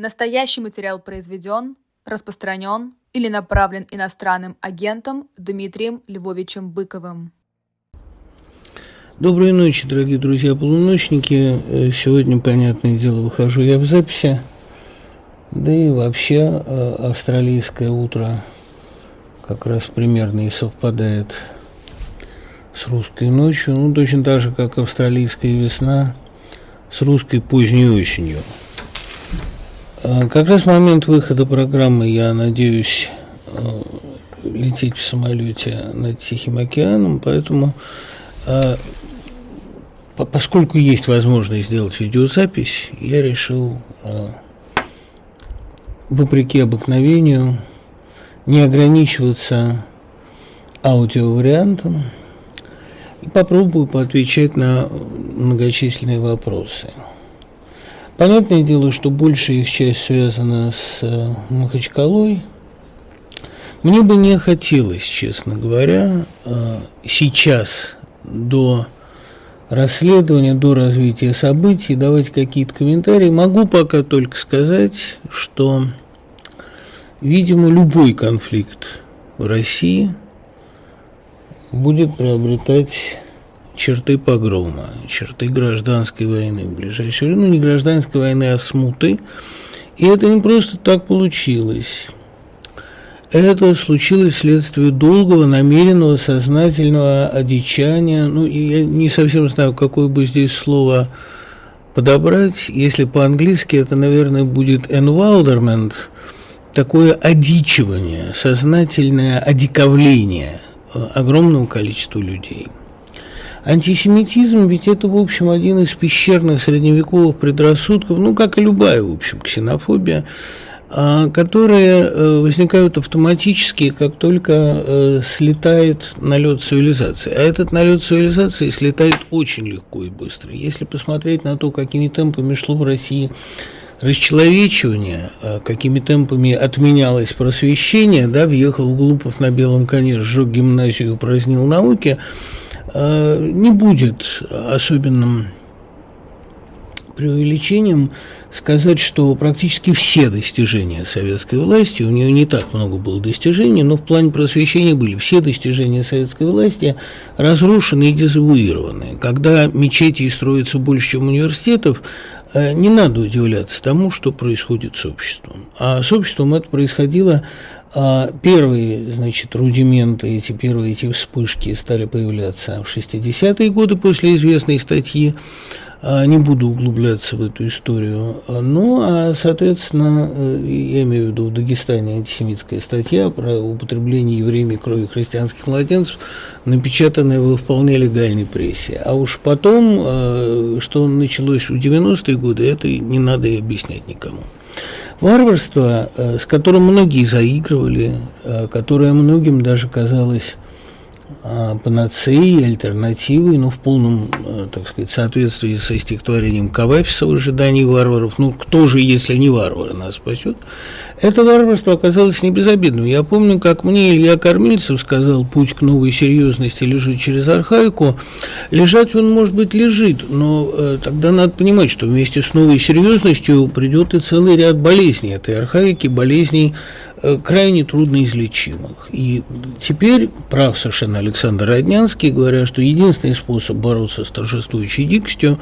Настоящий материал произведен, распространен или направлен иностранным агентом Дмитрием Львовичем Быковым. Доброй ночи, дорогие друзья-полуночники. Э, сегодня, понятное дело, выхожу я в записи. Да и вообще э, австралийское утро как раз примерно и совпадает с русской ночью. Ну, точно так же, как австралийская весна с русской поздней осенью. А, как раз в момент выхода программы я надеюсь а, лететь в самолете над Тихим океаном, поэтому а, поскольку есть возможность сделать видеозапись, я решил, вопреки обыкновению, не ограничиваться аудиовариантом и попробую поотвечать на многочисленные вопросы. Понятное дело, что большая их часть связана с э, Махачкалой. Мне бы не хотелось, честно говоря, э, сейчас до расследования, до развития событий давать какие-то комментарии. Могу пока только сказать, что, видимо, любой конфликт в России будет приобретать черты погрома, черты гражданской войны в ближайшее время. Ну, не гражданской войны, а смуты. И это не просто так получилось. Это случилось вследствие долгого, намеренного, сознательного одичания. Ну, я не совсем знаю, какое бы здесь слово подобрать. Если по-английски, это, наверное, будет enwilderment, такое одичивание, сознательное одиковление огромного количества людей – Антисемитизм ведь это, в общем, один из пещерных средневековых предрассудков, ну, как и любая, в общем, ксенофобия, а, которые э, возникают автоматически, как только э, слетает налет цивилизации. А этот налет цивилизации слетает очень легко и быстро. Если посмотреть на то, какими темпами шло в России расчеловечивание, а, какими темпами отменялось просвещение, да, въехал Глупов на белом коне, сжег гимназию, упразднил науки – Э, не будет особенным преувеличением сказать, что практически все достижения советской власти, у нее не так много было достижений, но в плане просвещения были все достижения советской власти разрушены и дезавуированы. Когда мечети строятся больше, чем университетов, э, не надо удивляться тому, что происходит с обществом. А с обществом это происходило первые, значит, рудименты, эти первые эти вспышки стали появляться в 60-е годы после известной статьи. А, не буду углубляться в эту историю. Ну, а, соответственно, э, я имею в виду в Дагестане антисемитская статья про употребление евреями крови христианских младенцев, напечатанная в вполне легальной прессе. А уж потом, э, что началось в 90-е годы, это не надо и объяснять никому. Варварство, э, с которым многие заигрывали, э, которое многим даже казалось панацеей, альтернативой, ну, в полном, э, так сказать, соответствии со стихотворением Кавафиса в ожидании варваров. Ну, кто же, если не варвары, нас спасет? Это варварство оказалось не безобидным. Я помню, как мне Илья Кормильцев сказал, путь к новой серьезности лежит через архаику. Лежать он, может быть, лежит, но э, тогда надо понимать, что вместе с новой серьезностью придет и целый ряд болезней этой архаики, болезней крайне трудноизлечимых. И теперь прав совершенно Александр Роднянский, говоря, что единственный способ бороться с торжествующей дикостью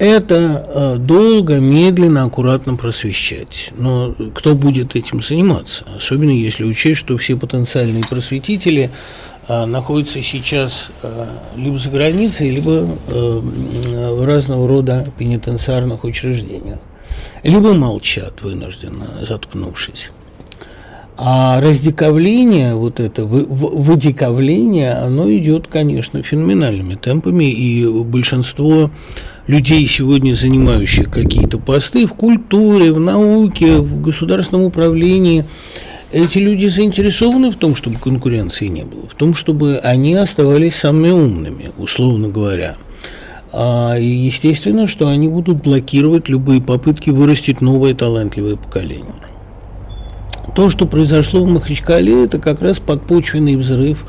это э, долго, медленно, аккуратно просвещать. Но кто будет этим заниматься? Особенно если учесть, что все потенциальные просветители э, находятся сейчас либо за границей, либо в разного рода пенитенциарных учреждениях, либо молчат вынужденно, заткнувшись. А раздиковление, вот это выдиковление, оно идет, конечно, феноменальными темпами, и большинство людей, сегодня занимающих какие-то посты в культуре, в науке, в государственном управлении, эти люди заинтересованы в том, чтобы конкуренции не было, в том, чтобы они оставались самыми умными, условно говоря. А, и естественно, что они будут блокировать любые попытки вырастить новое талантливое поколение. То, что произошло в Махачкале, это как раз подпочвенный взрыв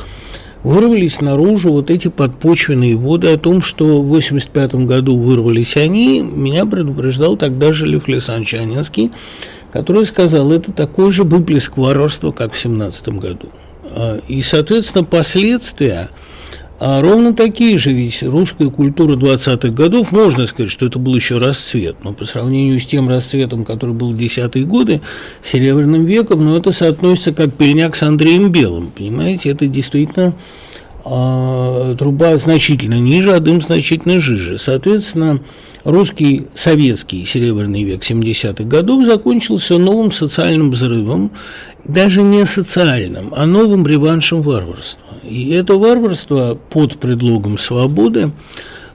вырвались наружу вот эти подпочвенные воды о том, что в 85 году вырвались они, меня предупреждал тогда же Лев Лисанчанинский, который сказал, это такой же выплеск варварства, как в 17 году. А, и, соответственно, последствия а ровно такие же, ведь русская культура 20-х годов, можно сказать, что это был еще расцвет, но по сравнению с тем расцветом, который был в десятые годы, Серебряным веком, но это соотносится как пельняк с Андреем Белым, понимаете, это действительно а, труба значительно ниже, а дым значительно жиже. Соответственно, русский советский серебряный век 70-х годов закончился новым социальным взрывом, даже не социальным, а новым реваншем варварства. И это варварство под предлогом свободы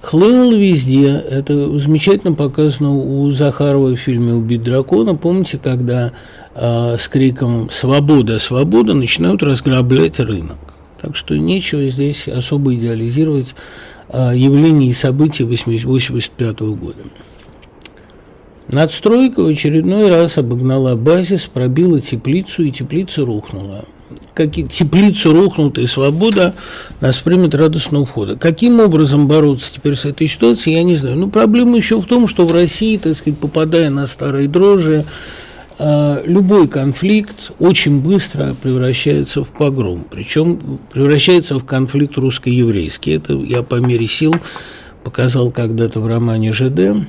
хлынуло везде. Это замечательно показано у Захарова в фильме «Убить дракона». Помните, когда э, с криком «Свобода! Свобода!» начинают разграблять рынок. Так что нечего здесь особо идеализировать э, явления и события 1985 года. Надстройка в очередной раз обогнала базис, пробила теплицу, и теплица рухнула как теплицу рухнутая свобода нас примет радостного входа. Каким образом бороться теперь с этой ситуацией, я не знаю. Но проблема еще в том, что в России, так сказать, попадая на старые дрожжи, любой конфликт очень быстро превращается в погром. Причем превращается в конфликт русско-еврейский. Это я по мере сил показал когда-то в романе ЖД,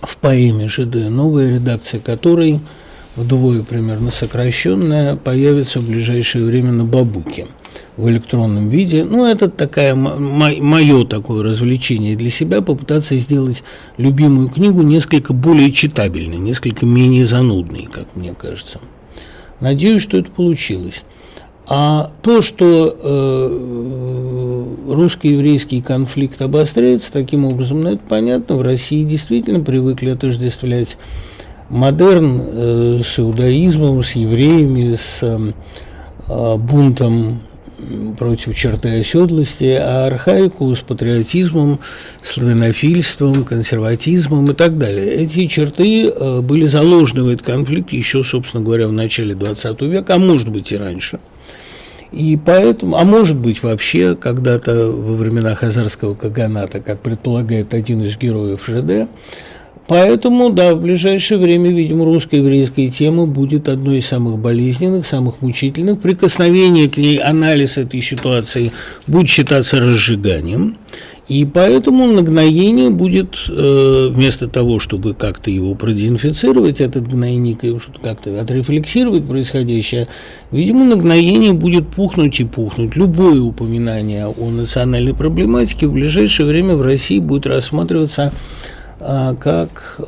в поэме ЖД, новая редакция которой – вдвое примерно сокращенная, появится в ближайшее время на Бабуке в электронном виде. Ну, это такая мое такое развлечение для себя, попытаться сделать любимую книгу несколько более читабельной, несколько менее занудной, как мне кажется. Надеюсь, что это получилось. А то, что э, русско-еврейский конфликт обостряется таким образом, ну, это понятно. В России действительно привыкли отождествлять модерн э, с иудаизмом, с евреями, с э, бунтом против черты оседлости, а архаику с патриотизмом, славянофильством, консерватизмом и так далее. Эти черты э, были заложены в этот конфликт еще, собственно говоря, в начале XX века, а может быть и раньше. И поэтому, а может быть вообще когда-то во времена Хазарского Каганата, как предполагает один из героев ЖД, Поэтому, да, в ближайшее время, видимо, русско-еврейская тема будет одной из самых болезненных, самых мучительных. Прикосновение к ней, анализ этой ситуации будет считаться разжиганием. И поэтому нагноение будет, э, вместо того, чтобы как-то его продеинфицировать, этот гнойник, как-то отрефлексировать происходящее, видимо, нагноение будет пухнуть и пухнуть. Любое упоминание о национальной проблематике в ближайшее время в России будет рассматриваться как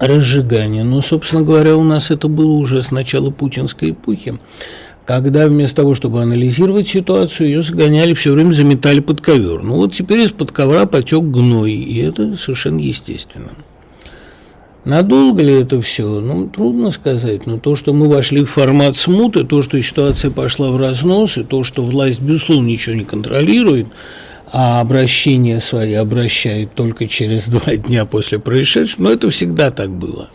разжигание. Но, собственно говоря, у нас это было уже с начала путинской эпохи, когда вместо того, чтобы анализировать ситуацию, ее загоняли все время, заметали под ковер. Ну вот теперь из-под ковра потек гной, и это совершенно естественно. Надолго ли это все? Ну, трудно сказать. Но то, что мы вошли в формат смуты, то, что ситуация пошла в разнос, и то, что власть, безусловно, ничего не контролирует – а обращение свои обращает только через два дня после происшедшего, но это всегда так было.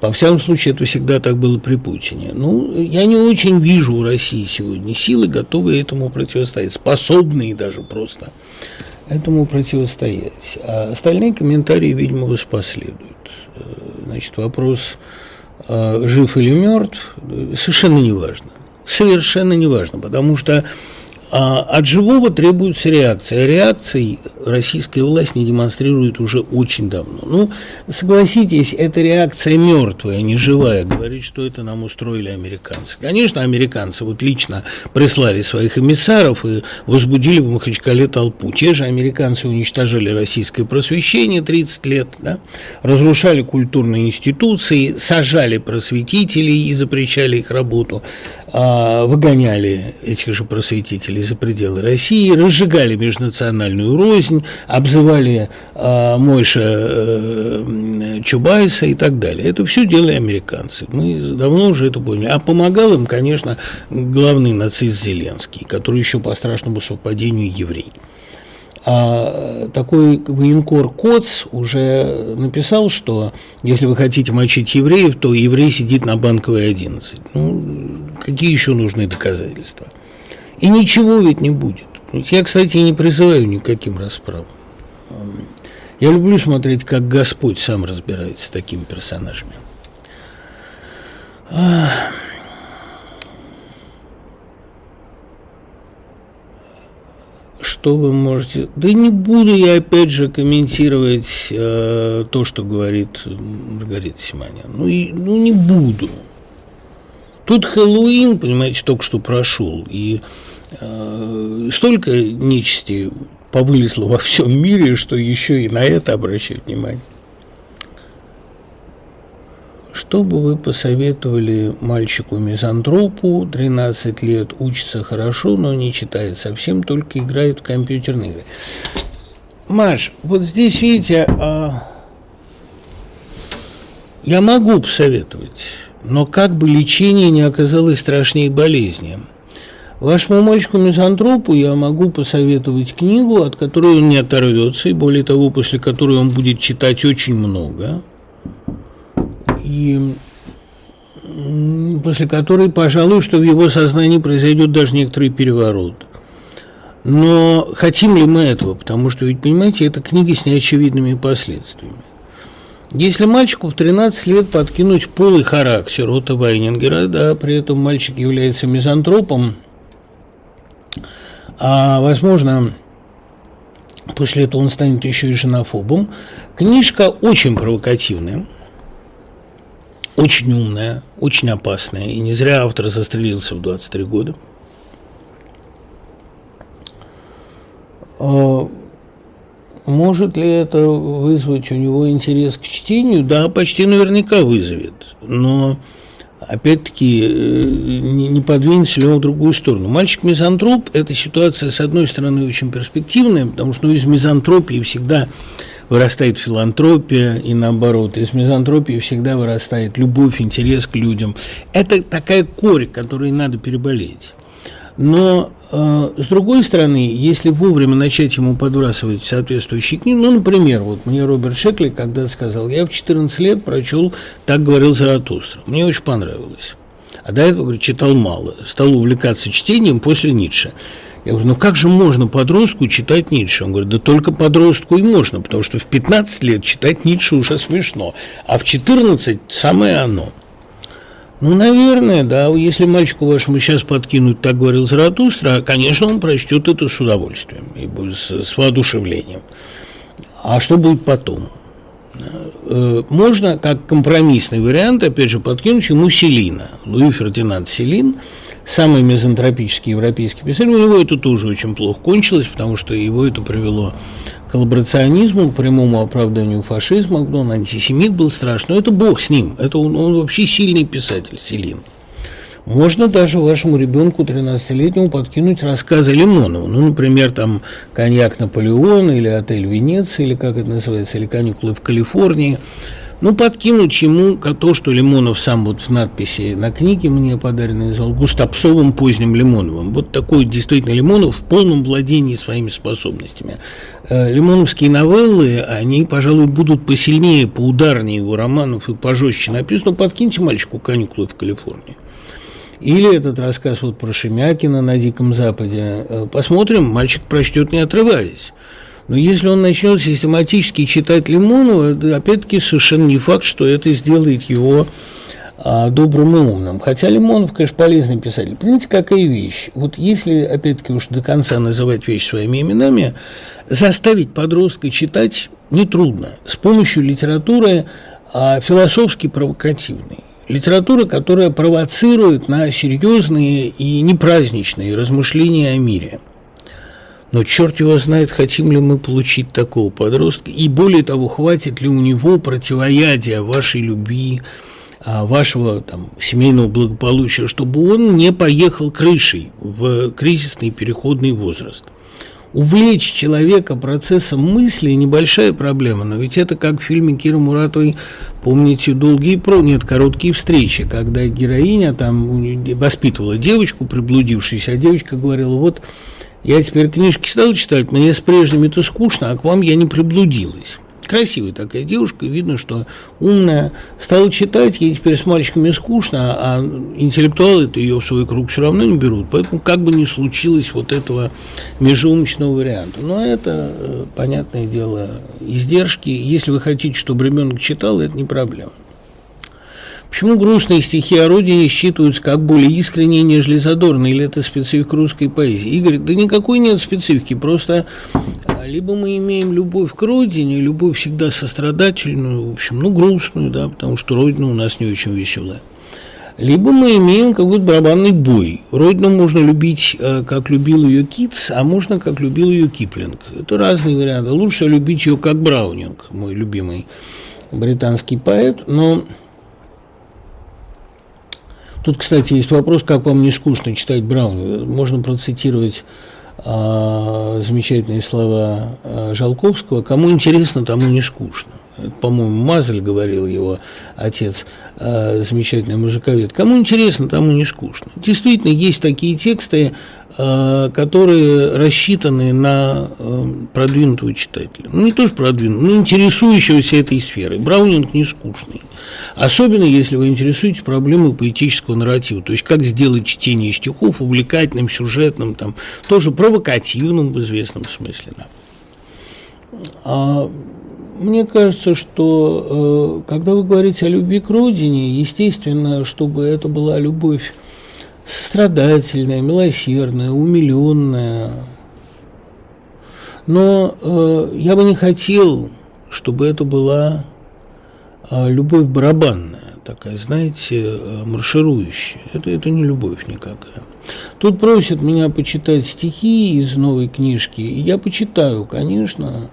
По всякому случаю, это всегда так было при Путине. Ну, я не очень вижу у России сегодня силы, готовые этому противостоять, способные даже просто этому противостоять. А остальные комментарии, видимо, вас последуют. Значит, вопрос, а, жив или мертв, совершенно не важно. Совершенно не важно, потому что а от живого требуется реакция. Реакции российская власть не демонстрирует уже очень давно. Ну, согласитесь, эта реакция мертвая, не живая. Говорит, что это нам устроили американцы. Конечно, американцы вот лично прислали своих эмиссаров и возбудили в Махачкале толпу. Те же американцы уничтожали российское просвещение 30 лет, да? разрушали культурные институции, сажали просветителей и запрещали их работу, а, выгоняли этих же просветителей за пределы России, разжигали межнациональную рознь, обзывали э, Мойша э, Чубайса и так далее. Это все делали американцы. Мы давно уже это поняли. А помогал им, конечно, главный нацист Зеленский, который еще по страшному совпадению еврей. А такой военкор Коц уже написал, что если вы хотите мочить евреев, то еврей сидит на банковой 11. Ну, какие еще нужны доказательства? И ничего ведь не будет. Я, кстати, не призываю никаким расправам. Я люблю смотреть, как Господь сам разбирается с такими персонажами. Что вы можете... Да не буду я, опять же, комментировать э, то, что говорит Маргарита Симонян. Ну, и, ну, не буду. Тут Хэллоуин, понимаете, только что прошел, и столько нечисти повылезло во всем мире, что еще и на это обращать внимание. Что бы вы посоветовали мальчику-мизантропу, 13 лет, учится хорошо, но не читает совсем, только играет в компьютерные игры? Маш, вот здесь, видите, а... я могу посоветовать, но как бы лечение не оказалось страшнее болезни. Вашему мальчику-мизантропу я могу посоветовать книгу, от которой он не оторвется, и более того, после которой он будет читать очень много – и после которой, пожалуй, что в его сознании произойдет даже некоторый переворот. Но хотим ли мы этого? Потому что, ведь, понимаете, это книга с неочевидными последствиями. Если мальчику в 13 лет подкинуть полый характер Отто Вайнингера, да, при этом мальчик является мизантропом, а, возможно, после этого он станет еще и женофобом, книжка очень провокативная – очень умная, очень опасная. И не зря автор застрелился в 23 года. А, может ли это вызвать у него интерес к чтению? Да, почти наверняка вызовет. Но опять-таки э, не подвинется ли он в другую сторону. Мальчик-мизантроп – это ситуация, с одной стороны, очень перспективная, потому что ну, из мизантропии всегда вырастает филантропия и наоборот. Из мизантропии всегда вырастает любовь, интерес к людям. Это такая корь, которой надо переболеть. Но, э, с другой стороны, если вовремя начать ему подбрасывать соответствующие книги, ну, например, вот мне Роберт Шекли когда сказал, я в 14 лет прочел «Так говорил Заратустра». Мне очень понравилось. А до этого, говорит, читал мало. Стал увлекаться чтением после Ницше. Я говорю, ну как же можно подростку читать Ницше? Он говорит, да только подростку и можно, потому что в 15 лет читать Ницше уже смешно, а в 14 самое оно. Ну, наверное, да. Если мальчику вашему сейчас подкинуть, так говорил Заратустра, конечно, он прочтет это с удовольствием и с, с воодушевлением. А что будет потом? Э, можно, как компромиссный вариант, опять же, подкинуть ему Селина. Луи Фердинанд Селин – самый мизантропический европейский писатель, у него это тоже очень плохо кончилось, потому что его это привело к коллаборационизму, к прямому оправданию фашизма, он антисемит был страшный, но это бог с ним, это он, он вообще сильный писатель, Селин. Можно даже вашему ребенку 13-летнему подкинуть рассказы Лимонова. Ну, например, там «Коньяк Наполеона» или «Отель Венеция», или как это называется, или «Каникулы в Калифорнии». Ну, подкинуть ему то, что Лимонов сам вот в надписи на книге мне подаренной назвал Густапсовым поздним Лимоновым. Вот такой действительно Лимонов в полном владении своими способностями. Э, лимоновские новеллы, они, пожалуй, будут посильнее, поударнее его романов и пожестче написаны. Подкиньте мальчику каникулы в Калифорнии. Или этот рассказ вот про Шемякина на Диком Западе. Э, посмотрим, мальчик прочтет, не отрываясь. Но если он начнет систематически читать Лимонова, опять-таки совершенно не факт, что это сделает его а, добрым и умным. Хотя Лимонов, конечно, полезный писатель. Понимаете, какая вещь? Вот если, опять-таки, уж до конца называть вещи своими именами, заставить подростка читать нетрудно. С помощью литературы а, философски провокативной. Литература, которая провоцирует на серьезные и непраздничные размышления о мире – но черт его знает, хотим ли мы получить такого подростка, и более того, хватит ли у него противоядия вашей любви, а, вашего там, семейного благополучия, чтобы он не поехал крышей в кризисный переходный возраст. Увлечь человека процессом мысли – небольшая проблема, но ведь это как в фильме Кира Муратовой, помните, «Долгие про...» нет, «Короткие встречи», когда героиня там воспитывала девочку, приблудившуюся, а девочка говорила, вот я теперь книжки стал читать, мне с прежними-то скучно, а к вам я не приблудилась. Красивая такая девушка, видно, что умная. Стала читать, ей теперь с мальчиками скучно, а интеллектуалы это ее в свой круг все равно не берут. Поэтому как бы ни случилось вот этого межеумочного варианта. Но это, э, понятное дело, издержки. Если вы хотите, чтобы ребенок читал, это не проблема. Почему грустные стихи о родине считываются как более искренние, нежели задорные? Или это специфика русской поэзии? Игорь, да никакой нет специфики, просто а, либо мы имеем любовь к родине, любовь всегда сострадательную, в общем, ну, грустную, да, потому что родина у нас не очень веселая. Либо мы имеем какой-то барабанный бой. Родину можно любить, э, как любил ее Китс, а можно, как любил ее Киплинг. Это разные варианты. Лучше любить ее, как Браунинг, мой любимый британский поэт, но Тут, кстати, есть вопрос, как вам не скучно читать Брауна. Можно процитировать а, замечательные слова а, Жалковского. Кому интересно, тому не скучно. По-моему, Мазель говорил его отец, э, замечательный мужиковед. Кому интересно, тому не скучно. Действительно, есть такие тексты, э, которые рассчитаны на э, продвинутого читателя. Ну, не тоже продвинутого, но интересующегося этой сферой. Браунинг не скучный. Особенно, если вы интересуетесь проблемой поэтического нарратива. То есть, как сделать чтение стихов увлекательным, сюжетным, там, тоже провокативным в известном смысле. Да. Мне кажется, что э, когда вы говорите о любви к родине, естественно, чтобы это была любовь сострадательная, милосердная, умиленная. Но э, я бы не хотел, чтобы это была э, любовь барабанная, такая, знаете, марширующая. Это, это не любовь никакая. Тут просят меня почитать стихи из новой книжки, и я почитаю, конечно.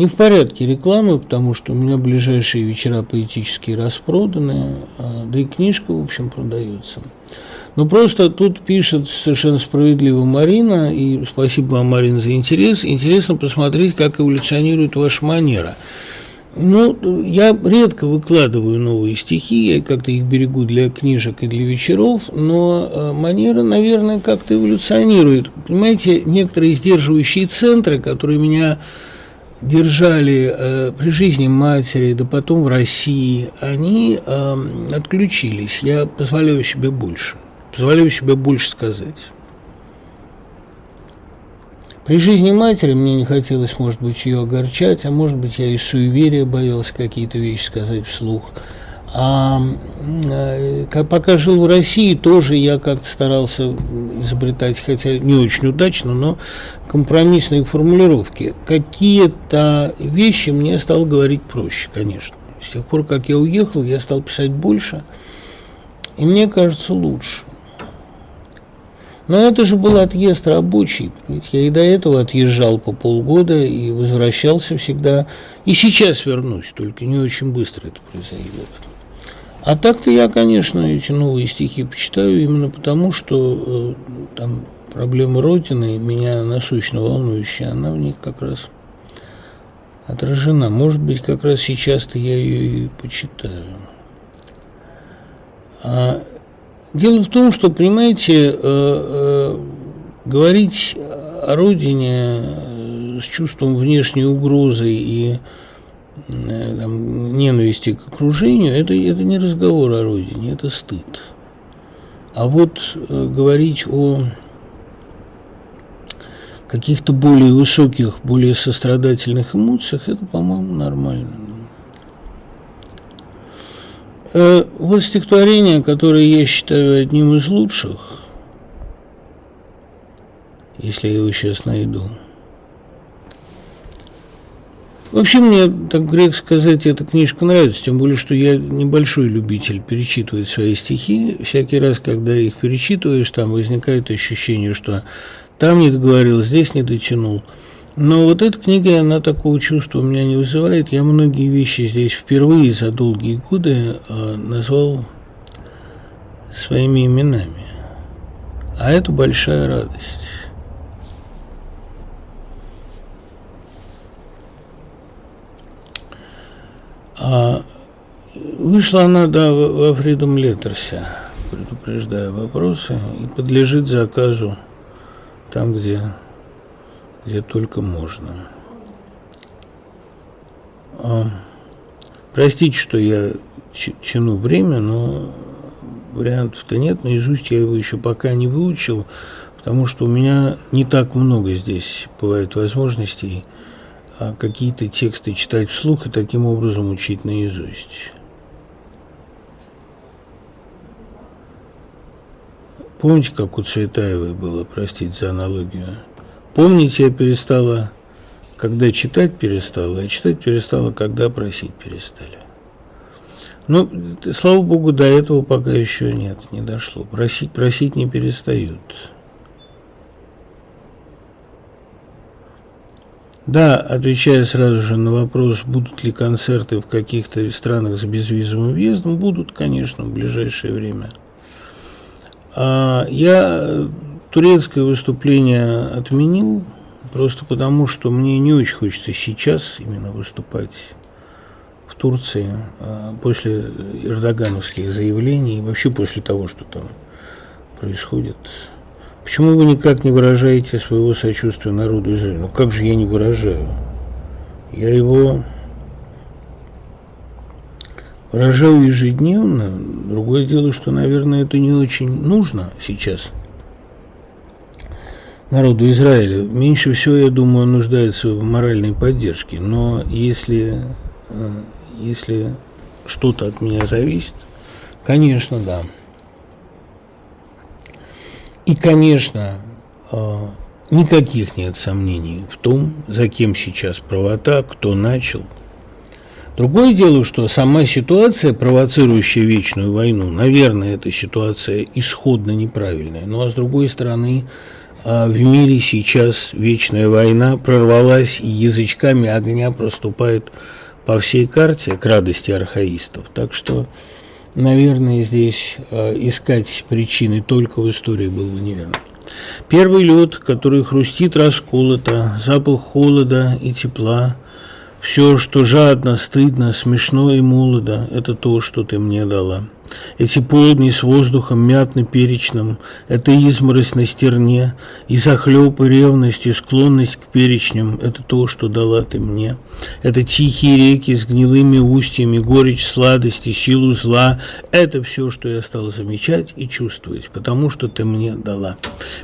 Не в порядке рекламы, потому что у меня ближайшие вечера поэтические распроданы, а, да и книжка, в общем, продается. Но просто тут пишет совершенно справедливо Марина, и спасибо вам, Марина, за интерес. Интересно посмотреть, как эволюционирует ваша манера. Ну, я редко выкладываю новые стихи, я как-то их берегу для книжек и для вечеров, но а, манера, наверное, как-то эволюционирует. Понимаете, некоторые сдерживающие центры, которые меня держали э, при жизни матери, да потом в России, они э, отключились. Я позволяю себе больше. Позволяю себе больше сказать. При жизни матери мне не хотелось, может быть, ее огорчать, а может быть, я из суеверия боялся какие-то вещи сказать вслух. А э, пока жил в России, тоже я как-то старался изобретать, хотя не очень удачно, но компромиссные формулировки. Какие-то вещи мне стал говорить проще, конечно. С тех пор, как я уехал, я стал писать больше, и мне кажется, лучше. Но это же был отъезд рабочий. Ведь я и до этого отъезжал по полгода и возвращался всегда. И сейчас вернусь, только не очень быстро это произойдет. А так-то я, конечно, эти новые стихи почитаю именно потому, что э, там проблема Родины, меня насущно волнующая, она в них как раз отражена. Может быть, как раз сейчас-то я ее и почитаю. А дело в том, что, понимаете, э, э, говорить о Родине э, с чувством внешней угрозы и там, ненависти к окружению, это, это не разговор о родине, это стыд. А вот э, говорить о каких-то более высоких, более сострадательных эмоциях, это, по-моему, нормально. Э, вот стихотворение, которое я считаю одним из лучших, если я его сейчас найду – Вообще мне, так грех сказать, эта книжка нравится, тем более, что я небольшой любитель перечитывать свои стихи. Всякий раз, когда их перечитываешь, там возникает ощущение, что там не договорил, здесь не дотянул. Но вот эта книга, она такого чувства у меня не вызывает. Я многие вещи здесь впервые за долгие годы э, назвал своими именами. А это большая радость. А вышла она, да, во Freedom Letterс, предупреждая вопросы, и подлежит заказу там, где, где только можно. А, простите, что я тяну время, но вариантов-то нет. Наизусть я его еще пока не выучил, потому что у меня не так много здесь бывает возможностей какие-то тексты читать вслух и таким образом учить наизусть. Помните, как у Цветаевой было, простите за аналогию? Помните, я перестала, когда читать перестала, а читать перестала, когда просить перестали. Ну, слава богу, до этого пока еще нет, не дошло. Просить, просить не перестают. Да, отвечая сразу же на вопрос, будут ли концерты в каких-то странах с безвизовым въездом, будут, конечно, в ближайшее время. А я турецкое выступление отменил, просто потому, что мне не очень хочется сейчас именно выступать в Турции а после эрдогановских заявлений и вообще после того, что там происходит. Почему вы никак не выражаете своего сочувствия народу Израиля? Ну как же я не выражаю? Я его выражаю ежедневно. Другое дело, что, наверное, это не очень нужно сейчас народу Израиля. Меньше всего, я думаю, он нуждается в моральной поддержке. Но если, э, если что-то от меня зависит, конечно, да. И, конечно, э, никаких нет сомнений в том, за кем сейчас правота, кто начал – Другое дело, что сама ситуация, провоцирующая вечную войну, наверное, эта ситуация исходно неправильная. Ну а с другой стороны, а, в мире сейчас вечная война прорвалась и язычками огня проступает по всей карте к радости архаистов. Так что, наверное, здесь а, искать причины только в истории было бы неверно. Первый лед, который хрустит расколото, запах холода и тепла – все, что жадно, стыдно, смешно и молодо, это то, что ты мне дала. Эти полдни с воздухом мятно-перечным, это изморозь на стерне, и захлеб, и ревность, и склонность к перечням – это то, что дала ты мне. Это тихие реки с гнилыми устьями, горечь сладости, силу зла – это все, что я стал замечать и чувствовать, потому что ты мне дала.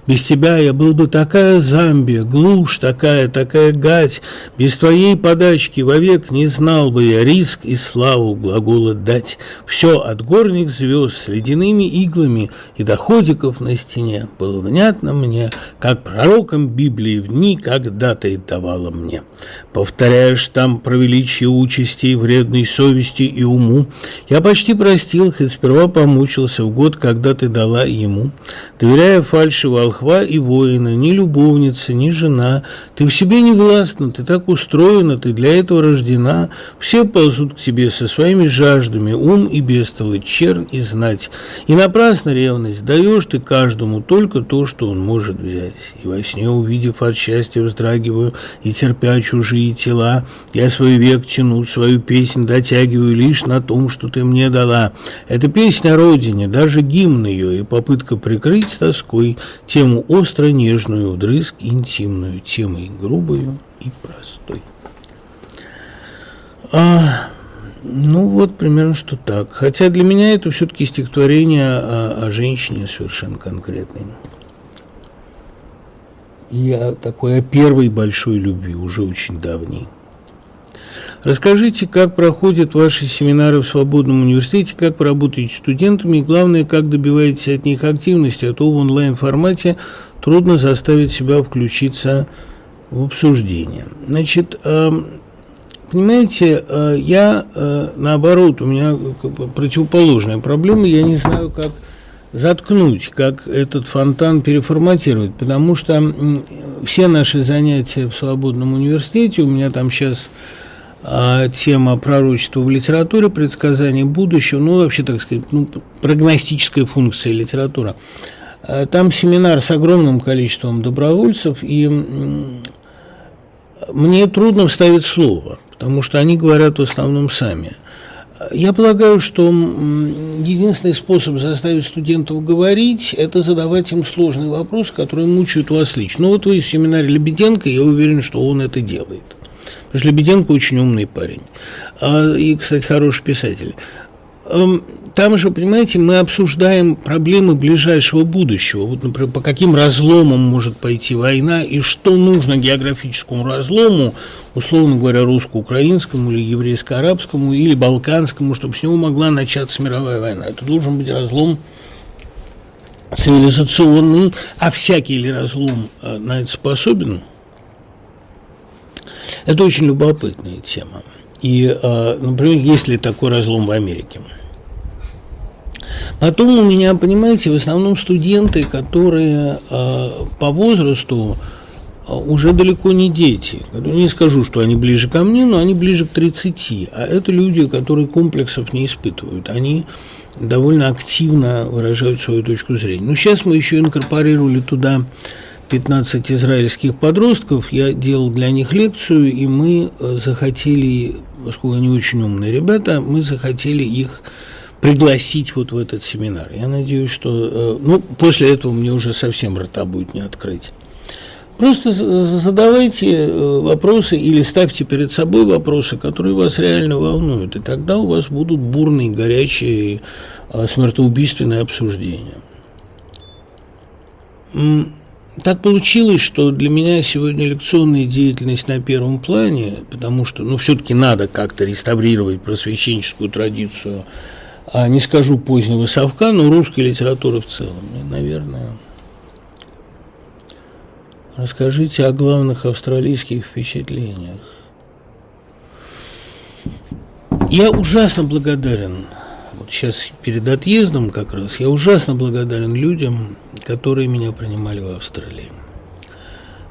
Без тебя я был бы такая Замбия, глушь такая, такая гать, без твоей подачки вовек не знал бы я риск и славу глагола дать. Все от горня сборник звезд с ледяными иглами и доходиков на стене было внятно мне, как пророком Библии в дни, когда ты давала мне. Повторяешь там про величие участи, вредной совести и уму. Я почти простил, хоть сперва помучился в год, когда ты дала ему. Доверяя фальши волхва и воина, ни любовница, ни жена, ты в себе не властна, ты так устроена, ты для этого рождена. Все ползут к тебе со своими жаждами, ум и бестолочь, чернь и знать. И напрасно ревность, даешь ты каждому только то, что он может взять. И во сне, увидев от счастья, вздрагиваю и терпя чужие тела, я свой век тяну, свою песнь дотягиваю лишь на том, что ты мне дала. Это песня о родине, даже гимн ее, и попытка прикрыть с тоской тему остро нежную, вдрызг интимную, темой грубую и простой. А ну вот, примерно что так. Хотя для меня это все-таки стихотворение о, о женщине совершенно конкретной. И о такой о первой большой любви, уже очень давней. Расскажите, как проходят ваши семинары в свободном университете, как вы работаете с студентами, и главное, как добиваетесь от них активности, а то в онлайн-формате трудно заставить себя включиться в обсуждение. Значит, Понимаете, э, я э, наоборот, у меня противоположная проблема, я не знаю, как заткнуть, как этот фонтан переформатировать, потому что все наши занятия в свободном университете, у меня там сейчас а, тема пророчества в литературе, предсказание будущего, ну, вообще, так сказать, ну, прогностическая функция литература. А, там семинар с огромным количеством добровольцев, и мне трудно вставить слово потому что они говорят в основном сами. Я полагаю, что единственный способ заставить студентов говорить – это задавать им сложный вопрос, который мучает вас лично. Ну вот вы в семинаре Лебеденко, я уверен, что он это делает. Потому что Лебеденко очень умный парень. А, и, кстати, хороший писатель. Эм, там же, понимаете, мы обсуждаем проблемы ближайшего будущего. Вот, например, по каким разломам может пойти война и что нужно географическому разлому, условно говоря, русско-украинскому или еврейско-арабскому или балканскому, чтобы с него могла начаться мировая война. Это должен быть разлом цивилизационный, а всякий ли разлом э, на это способен? Это очень любопытная тема. И, э, например, есть ли такой разлом в Америке – Потом у меня, понимаете, в основном студенты, которые э, по возрасту э, уже далеко не дети. Не скажу, что они ближе ко мне, но они ближе к 30. А это люди, которые комплексов не испытывают. Они довольно активно выражают свою точку зрения. Но сейчас мы еще инкорпорировали туда 15 израильских подростков. Я делал для них лекцию, и мы э, захотели, поскольку они очень умные ребята, мы захотели их пригласить вот в этот семинар. Я надеюсь, что... Э, ну, после этого мне уже совсем рта будет не открыть. Просто задавайте э, вопросы или ставьте перед собой вопросы, которые вас реально волнуют, и тогда у вас будут бурные, горячие, э, смертоубийственные обсуждения. Так получилось, что для меня сегодня лекционная деятельность на первом плане, потому что, ну, все-таки надо как-то реставрировать просвещенческую традицию а не скажу позднего совка, но русской литературы в целом. Наверное, расскажите о главных австралийских впечатлениях. Я ужасно благодарен, вот сейчас перед отъездом как раз, я ужасно благодарен людям, которые меня принимали в Австралии.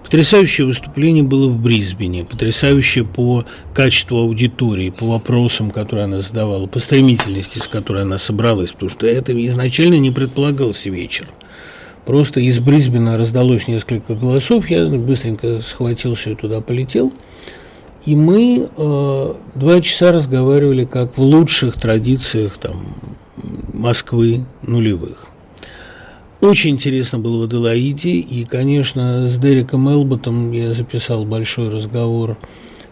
Потрясающее выступление было в Брисбене, потрясающее по качеству аудитории, по вопросам, которые она задавала, по стремительности, с которой она собралась, потому что это изначально не предполагался вечер. Просто из Брисбена раздалось несколько голосов, я быстренько схватился и туда полетел. И мы э, два часа разговаривали как в лучших традициях там, Москвы нулевых. Очень интересно было в Аделаиде, и, конечно, с Дереком Элботом я записал большой разговор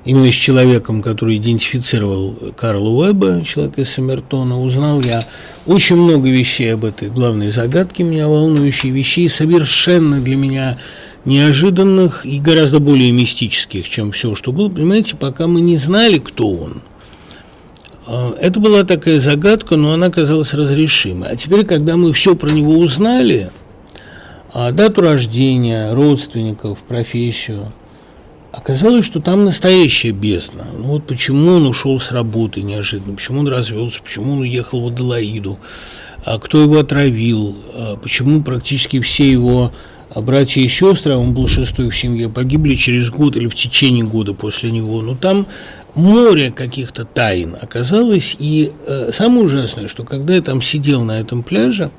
именно с человеком, который идентифицировал Карла Уэбба, человека из Саммертона. Узнал я очень много вещей об этой главной загадке, меня волнующие вещей, совершенно для меня неожиданных и гораздо более мистических, чем все, что было. Понимаете, пока мы не знали, кто он – это была такая загадка, но она казалась разрешимой. А теперь, когда мы все про него узнали, а, дату рождения, родственников, профессию, оказалось, что там настоящая бездна. Ну вот почему он ушел с работы неожиданно, почему он развелся, почему он уехал в Аделаиду, а кто его отравил, почему практически все его братья и сестры, он был шестой в семье, погибли через год или в течение года после него. Но ну, там море каких-то тайн оказалось. И э, самое ужасное, что когда я там сидел на этом пляже,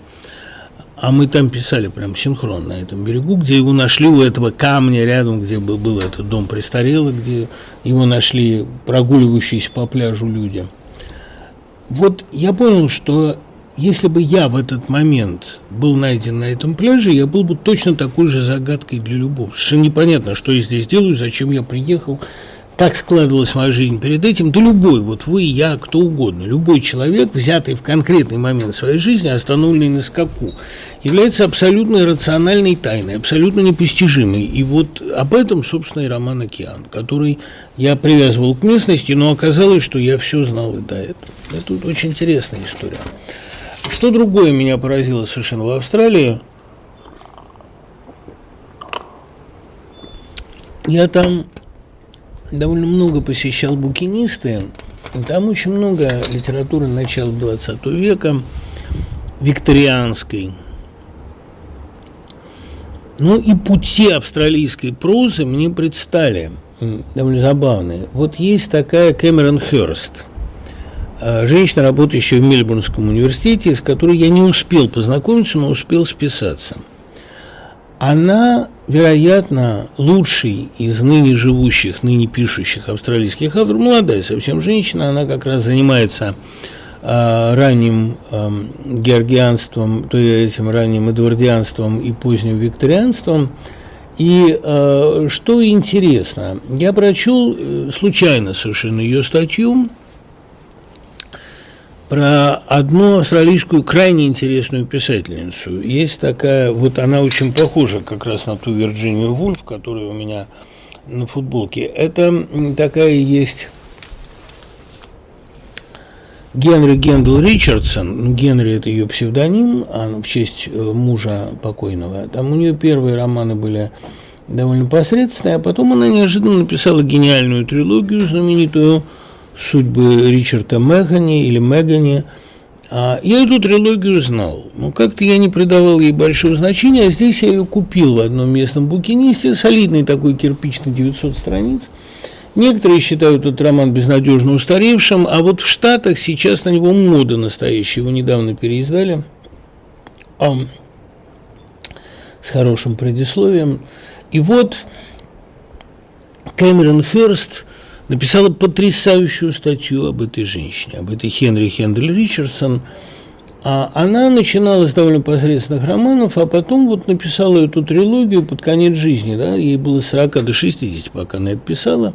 а мы там писали прям синхрон на этом берегу, где его нашли у этого камня рядом, где был, этот дом престарелых, где его нашли прогуливающиеся по пляжу люди. Вот я понял, что если бы я в этот момент был найден на этом пляже, я был бы точно такой же загадкой для любого. Совершенно непонятно, что я здесь делаю, зачем я приехал, так складывалась моя жизнь перед этим, да любой, вот вы, я, кто угодно, любой человек, взятый в конкретный момент своей жизни, остановленный на скаку, является абсолютно рациональной тайной, абсолютно непостижимой. И вот об этом, собственно, и роман «Океан», который я привязывал к местности, но оказалось, что я все знал и до этого. Это очень интересная история. Что другое меня поразило совершенно в Австралии? Я там довольно много посещал букинисты. Там очень много литературы начала 20 века, викторианской. Ну и пути австралийской прозы мне предстали довольно забавные. Вот есть такая Кэмерон Хёрст, а, женщина, работающая в Мельбурнском университете, с которой я не успел познакомиться, но успел списаться – она, вероятно, лучший из ныне живущих, ныне пишущих австралийских авторов, молодая совсем женщина, она как раз занимается э, ранним э, георгианством, то есть этим ранним эдвардианством и поздним викторианством, И э, что интересно, я прочел э, случайно совершенно ее статью про одну австралийскую крайне интересную писательницу. Есть такая, вот она очень похожа как раз на ту Вирджинию Вульф, которая у меня на футболке. Это такая есть Генри Гендел Ричардсон, Генри – это ее псевдоним, а в честь э, мужа покойного. Там у нее первые романы были довольно посредственные, а потом она неожиданно написала гениальную трилогию знаменитую «Судьбы Ричарда Мегани» или «Мегани». А я эту трилогию знал, но как-то я не придавал ей большого значения, а здесь я ее купил в одном местном букинисте, солидный такой кирпичный 900 страниц – Некоторые считают этот роман безнадежно устаревшим, а вот в Штатах сейчас на него мода настоящая. Его недавно переиздали а, с хорошим предисловием. И вот Кэмерон Херст написала потрясающую статью об этой женщине, об этой Хенри Хендель Ричардсон. А она начинала с довольно посредственных романов, а потом вот написала эту трилогию под конец жизни, да, ей было 40 до 60, пока она это писала.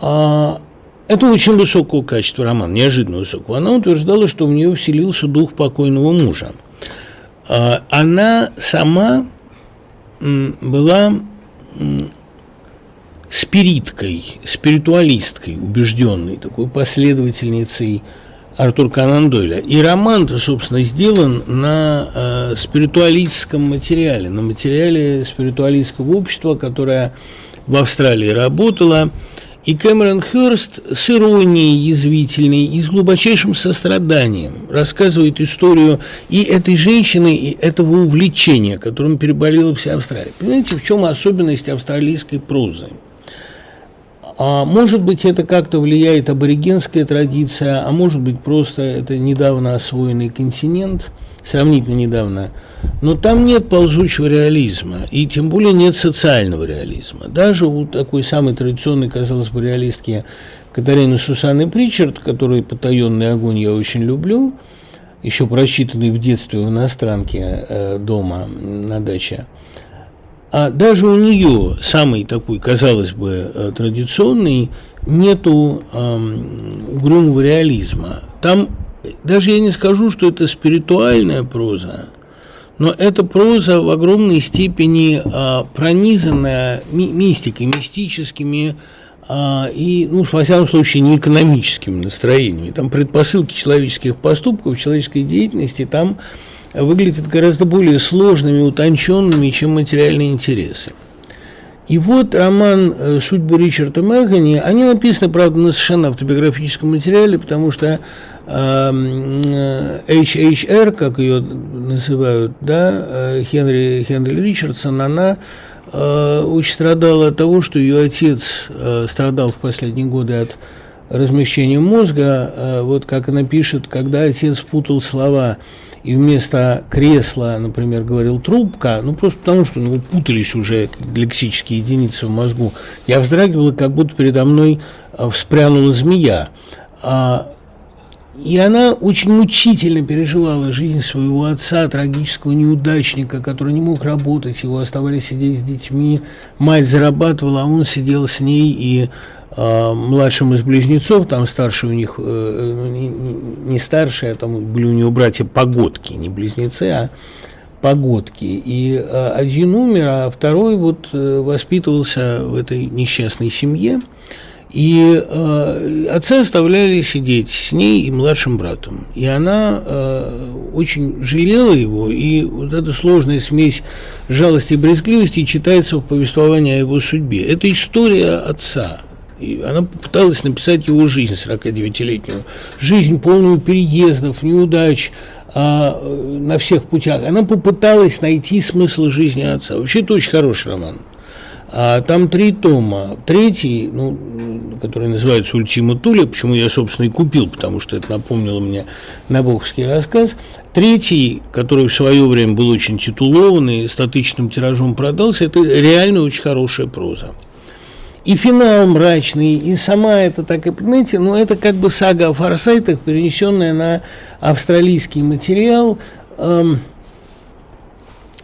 А, это очень высокого качества роман, неожиданно высокого. Она утверждала, что в нее вселился дух покойного мужа. А, она сама была спириткой, спиритуалисткой, убежденной, такой последовательницей Артур Канан Дойля. И роман-то, собственно, сделан на э, спиритуалистском материале, на материале спиритуалистского общества, которое в Австралии работало. И Кэмерон Хёрст с иронией язвительной и с глубочайшим состраданием рассказывает историю и этой женщины, и этого увлечения, которым переболела вся Австралия. Понимаете, в чем особенность австралийской прозы? А может быть, это как-то влияет аборигенская традиция, а может быть, просто это недавно освоенный континент, сравнительно недавно. Но там нет ползучего реализма, и тем более нет социального реализма. Даже у такой самой традиционной, казалось бы, реалистки Катарины Сусанны Причард, которой «Потаенный огонь» я очень люблю, еще прочитанный в детстве в иностранке э, дома на даче – а даже у нее самый такой, казалось бы, э, традиционный, нету эм, угрюмого реализма. Там даже я не скажу, что это спиритуальная проза, но это проза в огромной степени э, пронизанная ми мистикой, мистическими э, и, ну, во всяком случае, не экономическими настроениями. Там предпосылки человеческих поступков, человеческой деятельности, там выглядят гораздо более сложными, утонченными, чем материальные интересы. И вот роман э, «Судьбы Ричарда Мэгани», они написаны, правда, на совершенно автобиографическом материале, потому что HHR, эм, как ее называют, да, э, Хенри, Хенри Ричардсон, она э, очень страдала от того, что ее отец страдал в последние годы от размещения мозга. Вот как она пишет, когда отец путал слова и вместо кресла, например, говорил трубка, ну просто потому, что ну, путались уже лексические единицы в мозгу, я вздрагивала, как будто передо мной а, вспрянула змея. А, и она очень мучительно переживала жизнь своего отца, трагического неудачника, который не мог работать, его оставали сидеть с детьми, мать зарабатывала, а он сидел с ней и младшим из близнецов, там старший у них, э, ну, не, старший, а там были у него братья погодки, не близнецы, а погодки. И а, один умер, а второй вот э, воспитывался в этой несчастной семье. И э, отца оставляли сидеть с ней и младшим братом. И она очень жалела его, и вот эта сложная смесь жалости и брезгливости читается в повествовании о его судьбе. Это история отца – и она попыталась написать его жизнь, 49-летнюю. Жизнь, полную переездов, неудач, а, э, на всех путях. Она попыталась найти смысл жизни отца. Вообще, это очень хороший роман. А там три тома. Третий, ну, который называется «Ультима Туля», почему я, собственно, и купил, потому что это напомнило мне Набоковский рассказ. Третий, который в свое время был очень титулованный, статичным тиражом продался, это реально очень хорошая проза и финал мрачный, и сама это так и понимаете, ну это как бы сага о форсайтах, перенесенная на австралийский материал. Эм,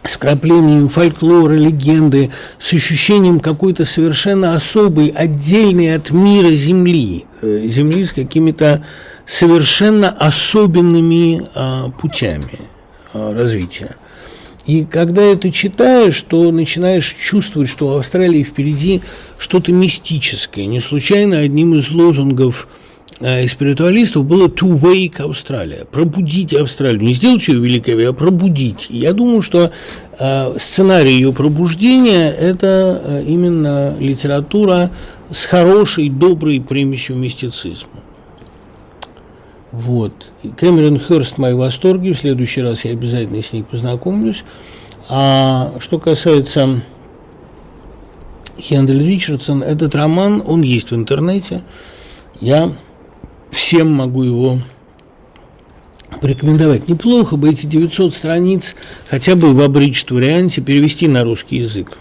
с вкраплением фольклора, легенды, с ощущением какой-то совершенно особой, отдельной от мира Земли, э, Земли с какими-то совершенно особенными а, путями а, развития. И когда это читаешь, то начинаешь чувствовать, что в Австралии впереди что-то мистическое. Не случайно одним из лозунгов – э, спиритуалистов было to wake Австралия, пробудить Австралию, не сделать ее великой, а пробудить. И я думаю, что э, сценарий ее пробуждения – это э, именно литература с хорошей, доброй примесью мистицизма. Вот. Кэмерон Херст мои восторги. В следующий раз я обязательно с ней познакомлюсь. А что касается Хендель Ричардсон, этот роман, он есть в интернете. Я всем могу его порекомендовать. Неплохо бы эти 900 страниц хотя бы в абриджд варианте перевести на русский язык.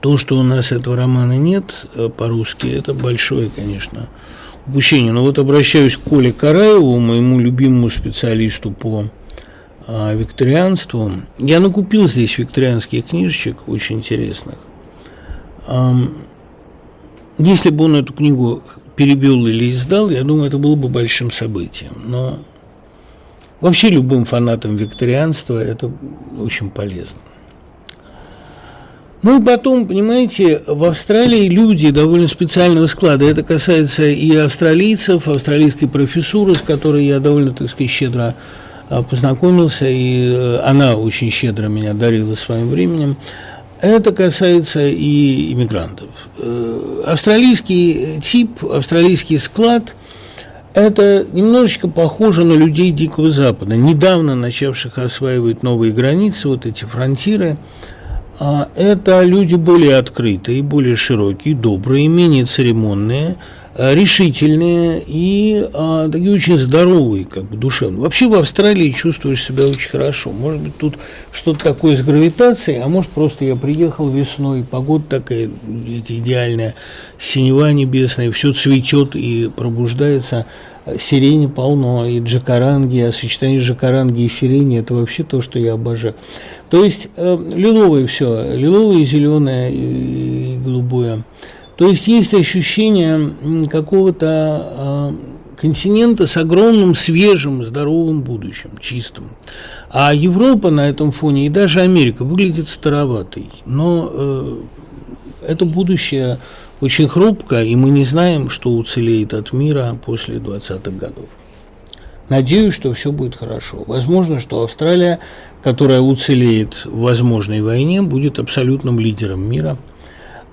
То, что у нас этого романа нет э, по-русски, это большое, конечно, упущение. Но вот обращаюсь к Коле Караеву, моему любимому специалисту по а, викторианству. Я накупил здесь викторианских книжечек, очень интересных. А, если бы он эту книгу перебил или издал, я думаю, это было бы большим событием. Но вообще любым фанатам викторианства это очень полезно. Ну и потом, понимаете, в Австралии люди довольно специального склада. Это касается и австралийцев, австралийской профессуры, с которой я довольно, так сказать, щедро а, познакомился, и э, она очень щедро меня дарила своим временем. Это касается и иммигрантов. Э, австралийский тип, австралийский склад – это немножечко похоже на людей Дикого Запада, недавно начавших осваивать новые границы, вот эти фронтиры. А это люди более открытые, более широкие, добрые, менее церемонные – Э, решительные и а, такие очень здоровые, как бы душевные. Вообще в Австралии чувствуешь себя очень хорошо. Может быть, тут что-то такое с гравитацией, а может, просто я приехал весной, погода такая идеальная, синева небесная, все цветет и пробуждается. Сирени полно, и джакаранги, а сочетание джакаранги и сирени – это вообще то, что я обожаю. То есть э, лиловое все, лиловое, зеленое и, и голубое – то есть есть ощущение какого-то э, континента с огромным, свежим, здоровым будущим, чистым. А Европа на этом фоне и даже Америка выглядит староватой. Но э, это будущее очень хрупко, и мы не знаем, что уцелеет от мира после 20-х годов. Надеюсь, что все будет хорошо. Возможно, что Австралия, которая уцелеет в возможной войне, будет абсолютным лидером мира –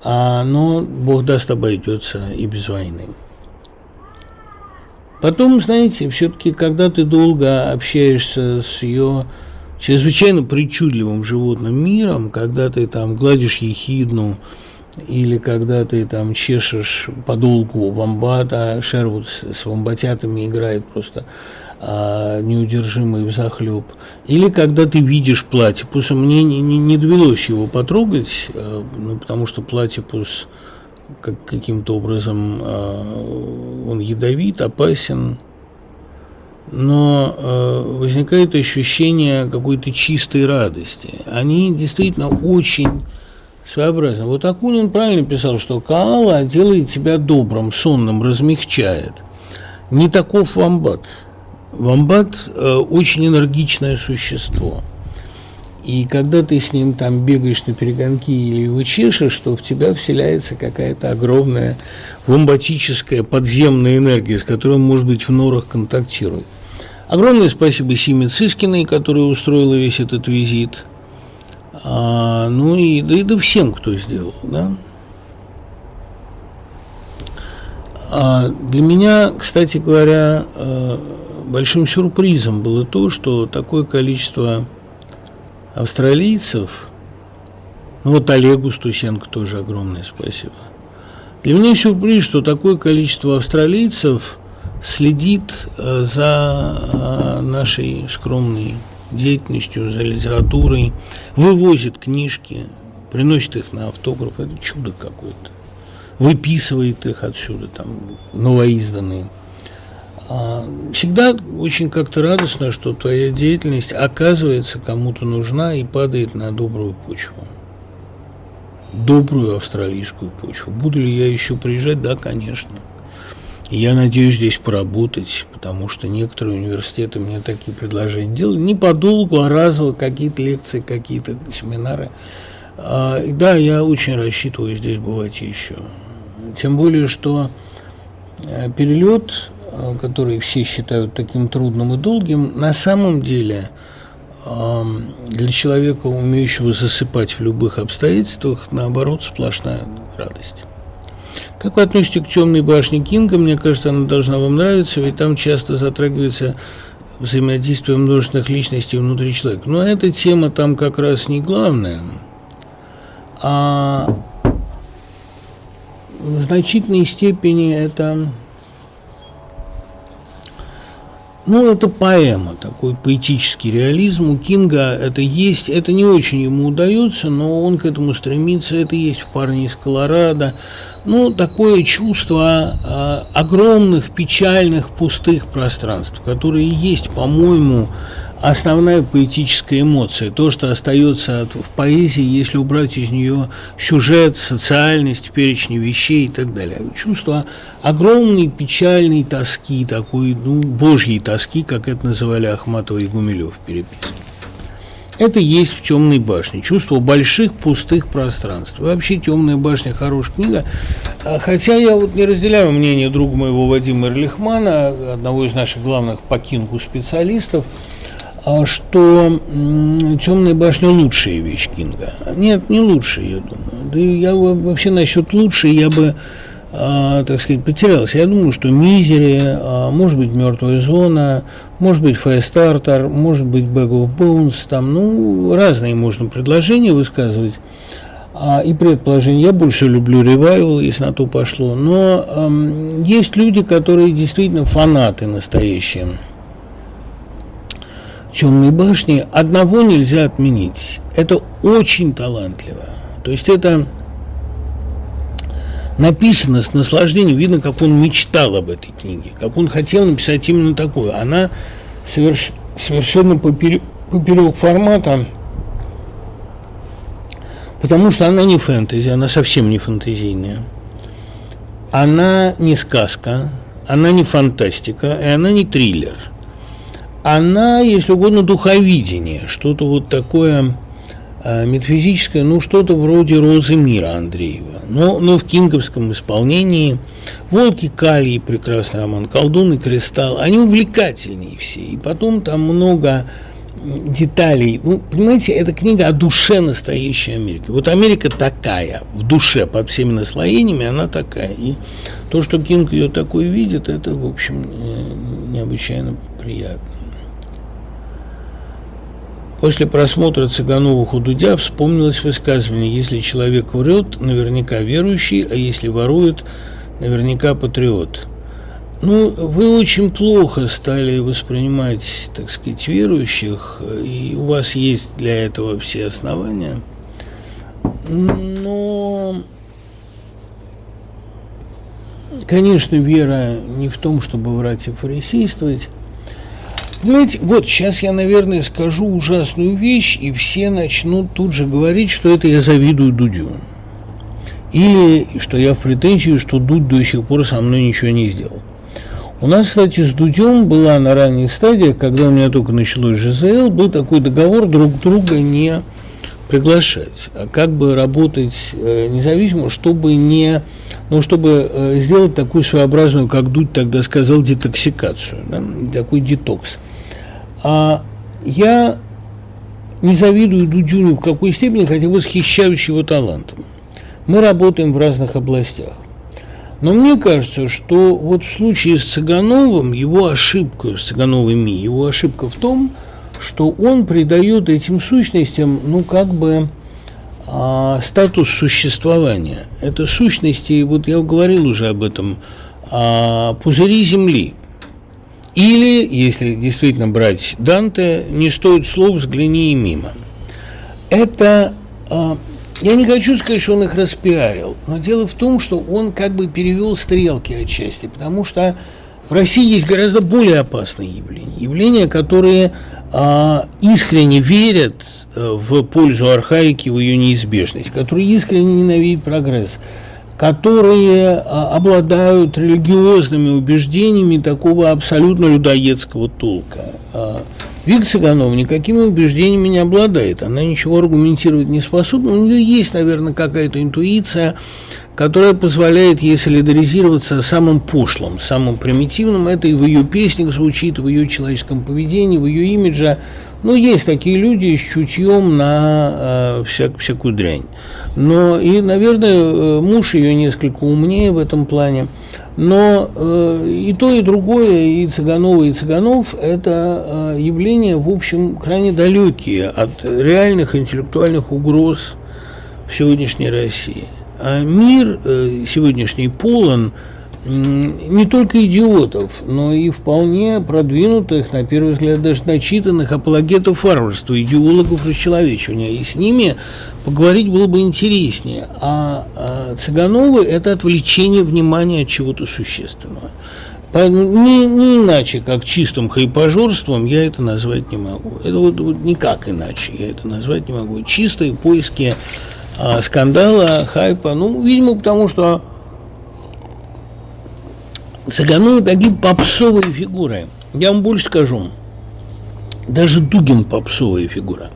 а, но Бог даст обойдется и без войны. Потом, знаете, все-таки, когда ты долго общаешься с ее чрезвычайно причудливым животным миром, когда ты там гладишь ехидну, или когда ты там чешешь подолгу вамбата, Шервуд с вамбатятами играет просто а, неудержимый взахлеб. Или когда ты видишь платипус, мне не, не, не довелось его потрогать, а, ну, потому что платипус как, каким-то образом а, он ядовит, опасен, но э, возникает ощущение какой-то чистой радости. Они действительно очень своеобразны. Вот Акунин правильно писал, что Каала делает тебя добрым, сонным, размягчает. Не таков вамбат. Вамбат э, очень энергичное существо. И когда ты с ним там бегаешь на перегонки или его чешешь, то в тебя вселяется какая-то огромная вамбатическая подземная энергия, с которой, может быть, в норах контактирует. Огромное спасибо Симе Цискиной, которая устроила весь этот визит. А, ну и да, и да всем, кто сделал, да. А для меня, кстати говоря, э, большим сюрпризом было то, что такое количество австралийцев, ну вот Олегу Стусенко тоже огромное спасибо. Для меня сюрприз, что такое количество австралийцев следит э, за э, нашей скромной деятельностью, за литературой, вывозит книжки, приносит их на автограф. Это чудо какое-то. Выписывает их отсюда, там, новоизданные. А, всегда очень как-то радостно, что твоя деятельность оказывается кому-то нужна и падает на добрую почву. Добрую австралийскую почву. Буду ли я еще приезжать? Да, конечно. Я надеюсь здесь поработать, потому что некоторые университеты мне такие предложения делали. Не подолгу, а разово какие-то лекции, какие-то семинары. А, да, я очень рассчитываю здесь бывать еще. Тем более, что э, перелет который все считают таким трудным и долгим, на самом деле для человека, умеющего засыпать в любых обстоятельствах, наоборот, сплошная радость. Как вы относитесь к темной башне Кинга? Мне кажется, она должна вам нравиться, ведь там часто затрагивается взаимодействие множественных личностей внутри человека. Но эта тема там как раз не главная. А в значительной степени это ну, это поэма, такой поэтический реализм. У Кинга это есть, это не очень ему удается, но он к этому стремится. Это есть в «Парне из Колорадо». Ну, такое чувство э, огромных, печальных, пустых пространств, которые есть, по-моему, основная поэтическая эмоция, то, что остается в поэзии, если убрать из нее сюжет, социальность, перечни вещей и так далее. Чувство огромной печальной тоски, такой, ну, божьей тоски, как это называли Ахматова и Гумилев в переписке. Это есть в «Темной башне». Чувство больших пустых пространств. вообще «Темная башня» – хорошая книга. А, хотя я вот не разделяю мнение друга моего Вадима Эрлихмана, одного из наших главных по Кингу специалистов – что «Темная башня» лучшая вещь Кинга. Нет, не лучшая, я думаю. Да я вообще насчет лучшей я бы, а, так сказать, потерялся. Я думаю, что «Мизери», а, может быть, «Мертвая зона», может быть, «Файстартер», может быть, «Bag of Bones», там, ну, разные можно предложения высказывать а, и предположения. Я больше люблю ревайвал, если на то пошло. Но эм, есть люди, которые действительно фанаты настоящие темной башни, одного нельзя отменить. Это очень талантливо. То есть это написано с наслаждением. Видно, как он мечтал об этой книге, как он хотел написать именно такую. Она соверш... совершенно поперек, поперек формата, потому что она не фэнтези, она совсем не фэнтезийная. Она не сказка, она не фантастика, и она не триллер – она, если угодно, духовидение, что-то вот такое э, метафизическое, ну, что-то вроде «Розы мира» Андреева. Но, но в кинговском исполнении «Волки Калии» прекрасный роман, «Колдун и кристалл», они увлекательнее все. И потом там много деталей. Ну, понимаете, эта книга о душе настоящей Америки. Вот Америка такая, в душе, под всеми наслоениями она такая. И то, что Кинг ее такой видит, это, в общем, необычайно приятно. После просмотра Цыгановых у Дудя вспомнилось высказывание «Если человек врет, наверняка верующий, а если ворует, наверняка патриот». Ну, вы очень плохо стали воспринимать, так сказать, верующих, и у вас есть для этого все основания. Но, конечно, вера не в том, чтобы врать и фарисействовать, Понимаете, вот сейчас я, наверное, скажу ужасную вещь, и все начнут тут же говорить, что это я завидую Дудю. Или что я в претензии, что Дудь до сих пор со мной ничего не сделал. У нас, кстати, с Дудем была на ранних стадиях, когда у меня только началось ЖЗЛ, был такой договор друг друга не приглашать, а как бы работать э, независимо, чтобы не, ну, чтобы э, сделать такую своеобразную, как Дудь тогда сказал, детоксикацию, да, такой детокс. А я не завидую Дудюню в какой степени, хотя восхищаюсь его талантом. Мы работаем в разных областях. Но мне кажется, что вот в случае с Цыгановым, его ошибка, с Цыгановыми, его ошибка в том, что он придает этим сущностям, ну, как бы, а, статус существования. Это сущности, вот я говорил уже об этом, а, пузыри Земли – или, если действительно брать Данте, не стоит слов, взгляни и мимо. Это, э, я не хочу сказать, что он их распиарил, но дело в том, что он как бы перевел стрелки отчасти, потому что В России есть гораздо более опасные явления. Явления, которые а, искренне верят э, в пользу архаики, в ее неизбежность, которые искренне ненавидят прогресс, которые а, обладают религиозными убеждениями такого абсолютно людоедского толка. А, Вика Цыганова никакими убеждениями не обладает, она ничего аргументировать не способна, у нее есть, наверное, какая-то интуиция, которая позволяет ей солидаризироваться с самым пошлым, самым примитивным. Это и в ее песнях звучит, в ее человеческом поведении, в ее имидже. Ну, есть такие люди с чутьем на э, всяк, всякую дрянь. Но и, наверное, э, муж ее несколько умнее в этом плане. Но э, и то, и другое, и Цыганова, и Цыганов – это э, явления, в общем, крайне далекие от реальных интеллектуальных угроз сегодняшней России. А мир э, сегодняшний полон не только идиотов, но и вполне продвинутых, на первый взгляд, даже начитанных апологетов варварства, идеологов расчеловечивания. И с ними поговорить было бы интереснее. А, а Цыгановы – это отвлечение внимания от чего-то существенного. Не, не иначе, как чистым хайпажорством, я это назвать не могу. Это вот, вот никак иначе я это назвать не могу. Чистые поиски а, скандала, хайпа. Ну, видимо, потому что Цыгановы такие попсовые фигуры. Я вам больше скажу. Даже Дугин попсовая фигура.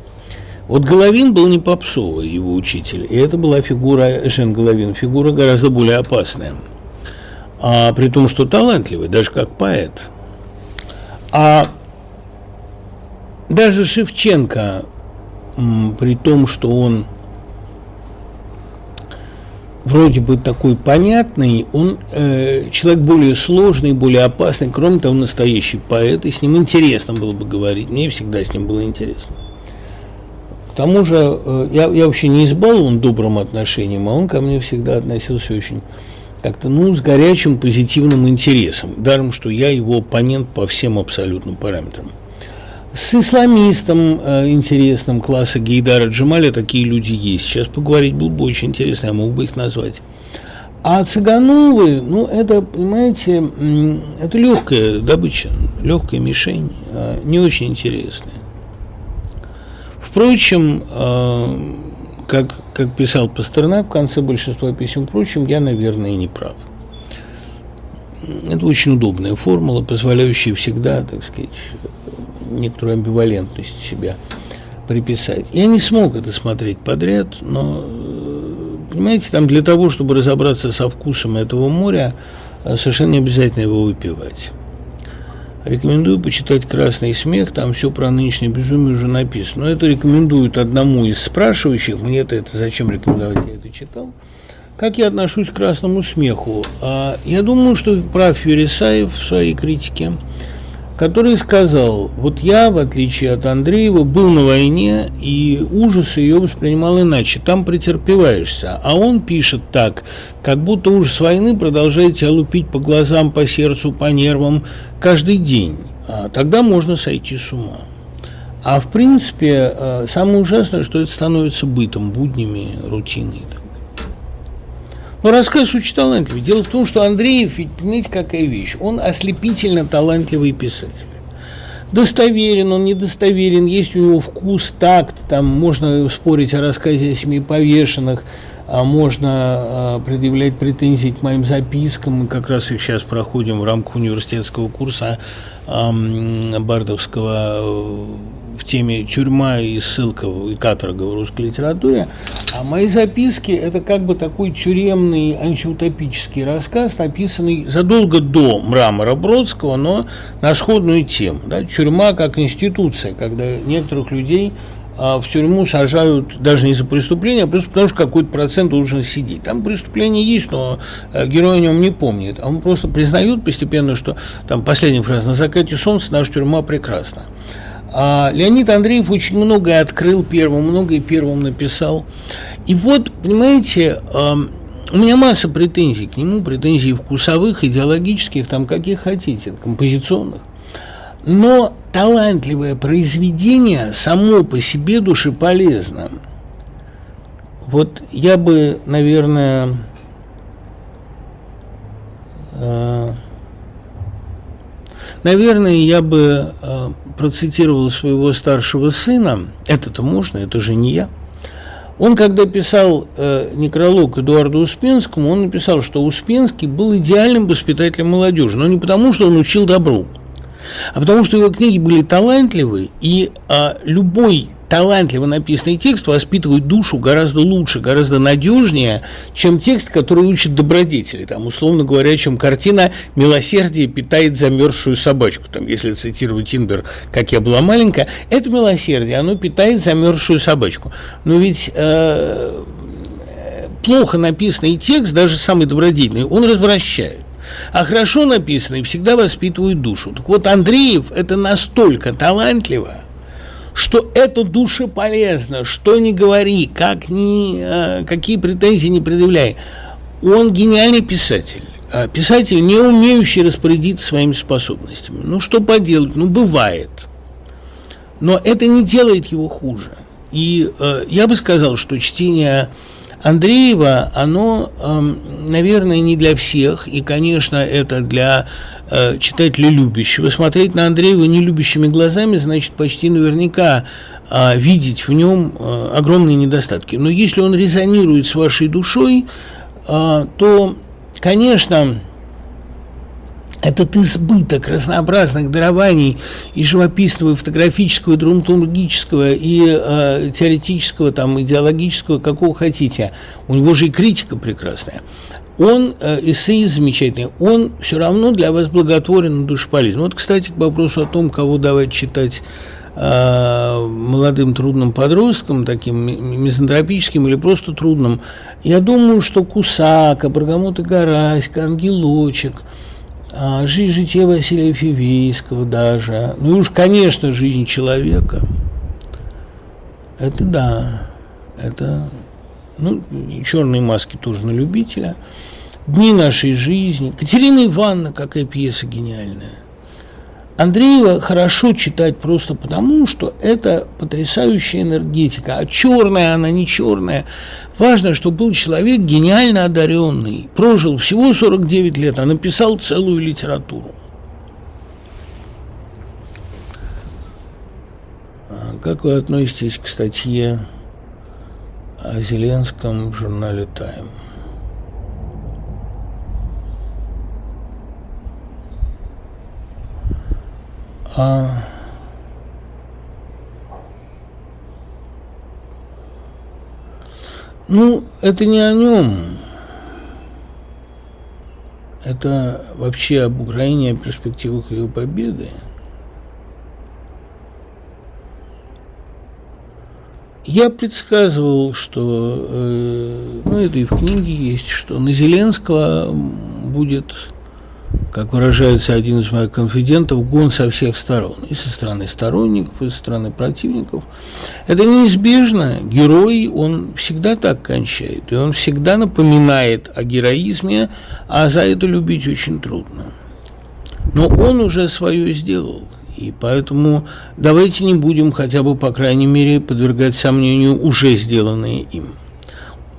Вот Головин был не попсовый, его учитель, и это была фигура, Жен Головин, фигура гораздо более опасная. А при том, что талантливый, даже как поэт. А даже Шевченко, при том, что он вроде бы такой понятный, он э, человек более сложный, более опасный, кроме того, настоящий поэт, и с ним интересно было бы говорить, мне всегда с ним было интересно. К тому же, э, я, я вообще не избалован добрым отношением, а он ко мне всегда относился очень как-то, ну, с горячим позитивным интересом, даром, что я его оппонент по всем абсолютным параметрам. С исламистом э, интересным класса Гейдара Джамаля такие люди есть. Сейчас поговорить было бы очень интересно, я мог бы их назвать. А цыгановы, ну, это, понимаете, это легкая добыча, легкая мишень, э, не очень интересная. Впрочем, э, как, как писал Пастернак в конце большинства писем, впрочем, я, наверное, и не прав. Это очень удобная формула, позволяющая всегда, так сказать, некоторую амбивалентность себя приписать. Я не смог это смотреть подряд, но, э, понимаете, там для того, чтобы разобраться со вкусом этого моря, э, совершенно не обязательно его выпивать. Рекомендую почитать «Красный смех», там все про нынешнее безумие уже написано. Но это рекомендуют одному из спрашивающих, мне-то это зачем рекомендовать, я это читал. Как я отношусь к «Красному смеху»? А, я думаю, что прав Юрисаев в своей критике – который сказал, вот я, в отличие от Андреева, был на войне и ужас ее воспринимал иначе, там претерпеваешься. А он пишет так, как будто ужас войны продолжает тебя лупить по глазам, по сердцу, по нервам каждый день. А тогда можно сойти с ума. А в принципе, э, самое ужасное, что это становится бытом, буднями, рутиной. Но рассказ очень талантливый. Дело в том, что Андреев, ведь, понимаете, какая вещь? Он ослепительно талантливый писатель. Достоверен, он недостоверен, есть у него вкус, такт, там можно спорить о рассказе о семи повешенных, а можно а, предъявлять претензии к моим запискам. Мы как раз их сейчас проходим в рамках университетского курса Бардовского в теме тюрьма и ссылка и каторга в русской литературе, а мои записки – это как бы такой тюремный антиутопический рассказ, написанный задолго до мрамора Бродского, но на сходную тему. Да? Тюрьма как институция, когда некоторых людей а, в тюрьму сажают даже не за преступление, а просто потому, что какой-то процент должен сидеть. Там преступление есть, но а, герой о нем не помнит. А он просто признает постепенно, что там последняя фраза «На закате солнца наша тюрьма прекрасна». А Леонид Андреев очень многое открыл первым, многое первым написал. И вот, понимаете, у меня масса претензий к нему, претензий вкусовых, идеологических, там каких хотите, композиционных. Но талантливое произведение само по себе душеполезно. Вот я бы, наверное, э, наверное, я бы э, процитировал своего старшего сына. Это-то можно, это же не я. Он, когда писал э, некролог Эдуарду Успенскому, он написал, что Успенский был идеальным воспитателем молодежи, но не потому, что он учил добру, а потому что его книги были талантливы, и э, любой талантливо написанный текст воспитывает душу гораздо лучше, гораздо надежнее, чем текст, который учит добродетели. Там, условно говоря, чем картина «Милосердие питает замерзшую собачку». Там, если цитировать Тинбер «Как я была маленькая», это милосердие, оно питает замерзшую собачку. Но ведь э, плохо написанный текст, даже самый добродетельный, он развращает. А хорошо написанный всегда воспитывает душу. Так вот, Андреев – это настолько талантливо – что это душеполезно, что не говори, как ни, э, какие претензии не предъявляй. Он гениальный писатель. А писатель, не умеющий распорядиться своими способностями. Ну, что поделать? Ну, бывает. Но это не делает его хуже. И э, я бы сказал, что чтение Андреева, оно, э, наверное, не для всех. И, конечно, это для э, читателя любящего. Смотреть на Андреева нелюбящими глазами, значит, почти наверняка э, видеть в нем э, огромные недостатки. Но если он резонирует с вашей душой, э, то, конечно, этот избыток разнообразных дарований и живописного, и фотографического, и драматургического, и э, теоретического, там, идеологического, какого хотите. У него же и критика прекрасная он, э, эссеист замечательный, он все равно для вас благотворен и душеполезен. Вот, кстати, к вопросу о том, кого давать читать э, молодым трудным подросткам, таким мизантропическим или просто трудным, я думаю, что Кусака, Баргамот и Гараська, Ангелочек, э, жизнь жития Василия Фивейского даже, ну и уж, конечно, жизнь человека. Это да, это ну, черные маски тоже на любителя. Дни нашей жизни. Катерина Ивановна, какая пьеса гениальная. Андреева хорошо читать просто потому, что это потрясающая энергетика. А черная она не черная. Важно, что был человек гениально одаренный, прожил всего 49 лет, а написал целую литературу. А как вы относитесь к статье о Зеленском в журнале «Тайм». А Ну, это не о нем. Это вообще об Украине, о перспективах ее победы. Я предсказывал, что, э, ну это и в книге есть, что на Зеленского будет, как выражается один из моих конфидентов, гон со всех сторон. И со стороны сторонников, и со стороны противников. Это неизбежно. Герой, он всегда так кончает. И он всегда напоминает о героизме, а за это любить очень трудно. Но он уже свое сделал. И поэтому давайте не будем хотя бы, по крайней мере, подвергать сомнению уже сделанное им.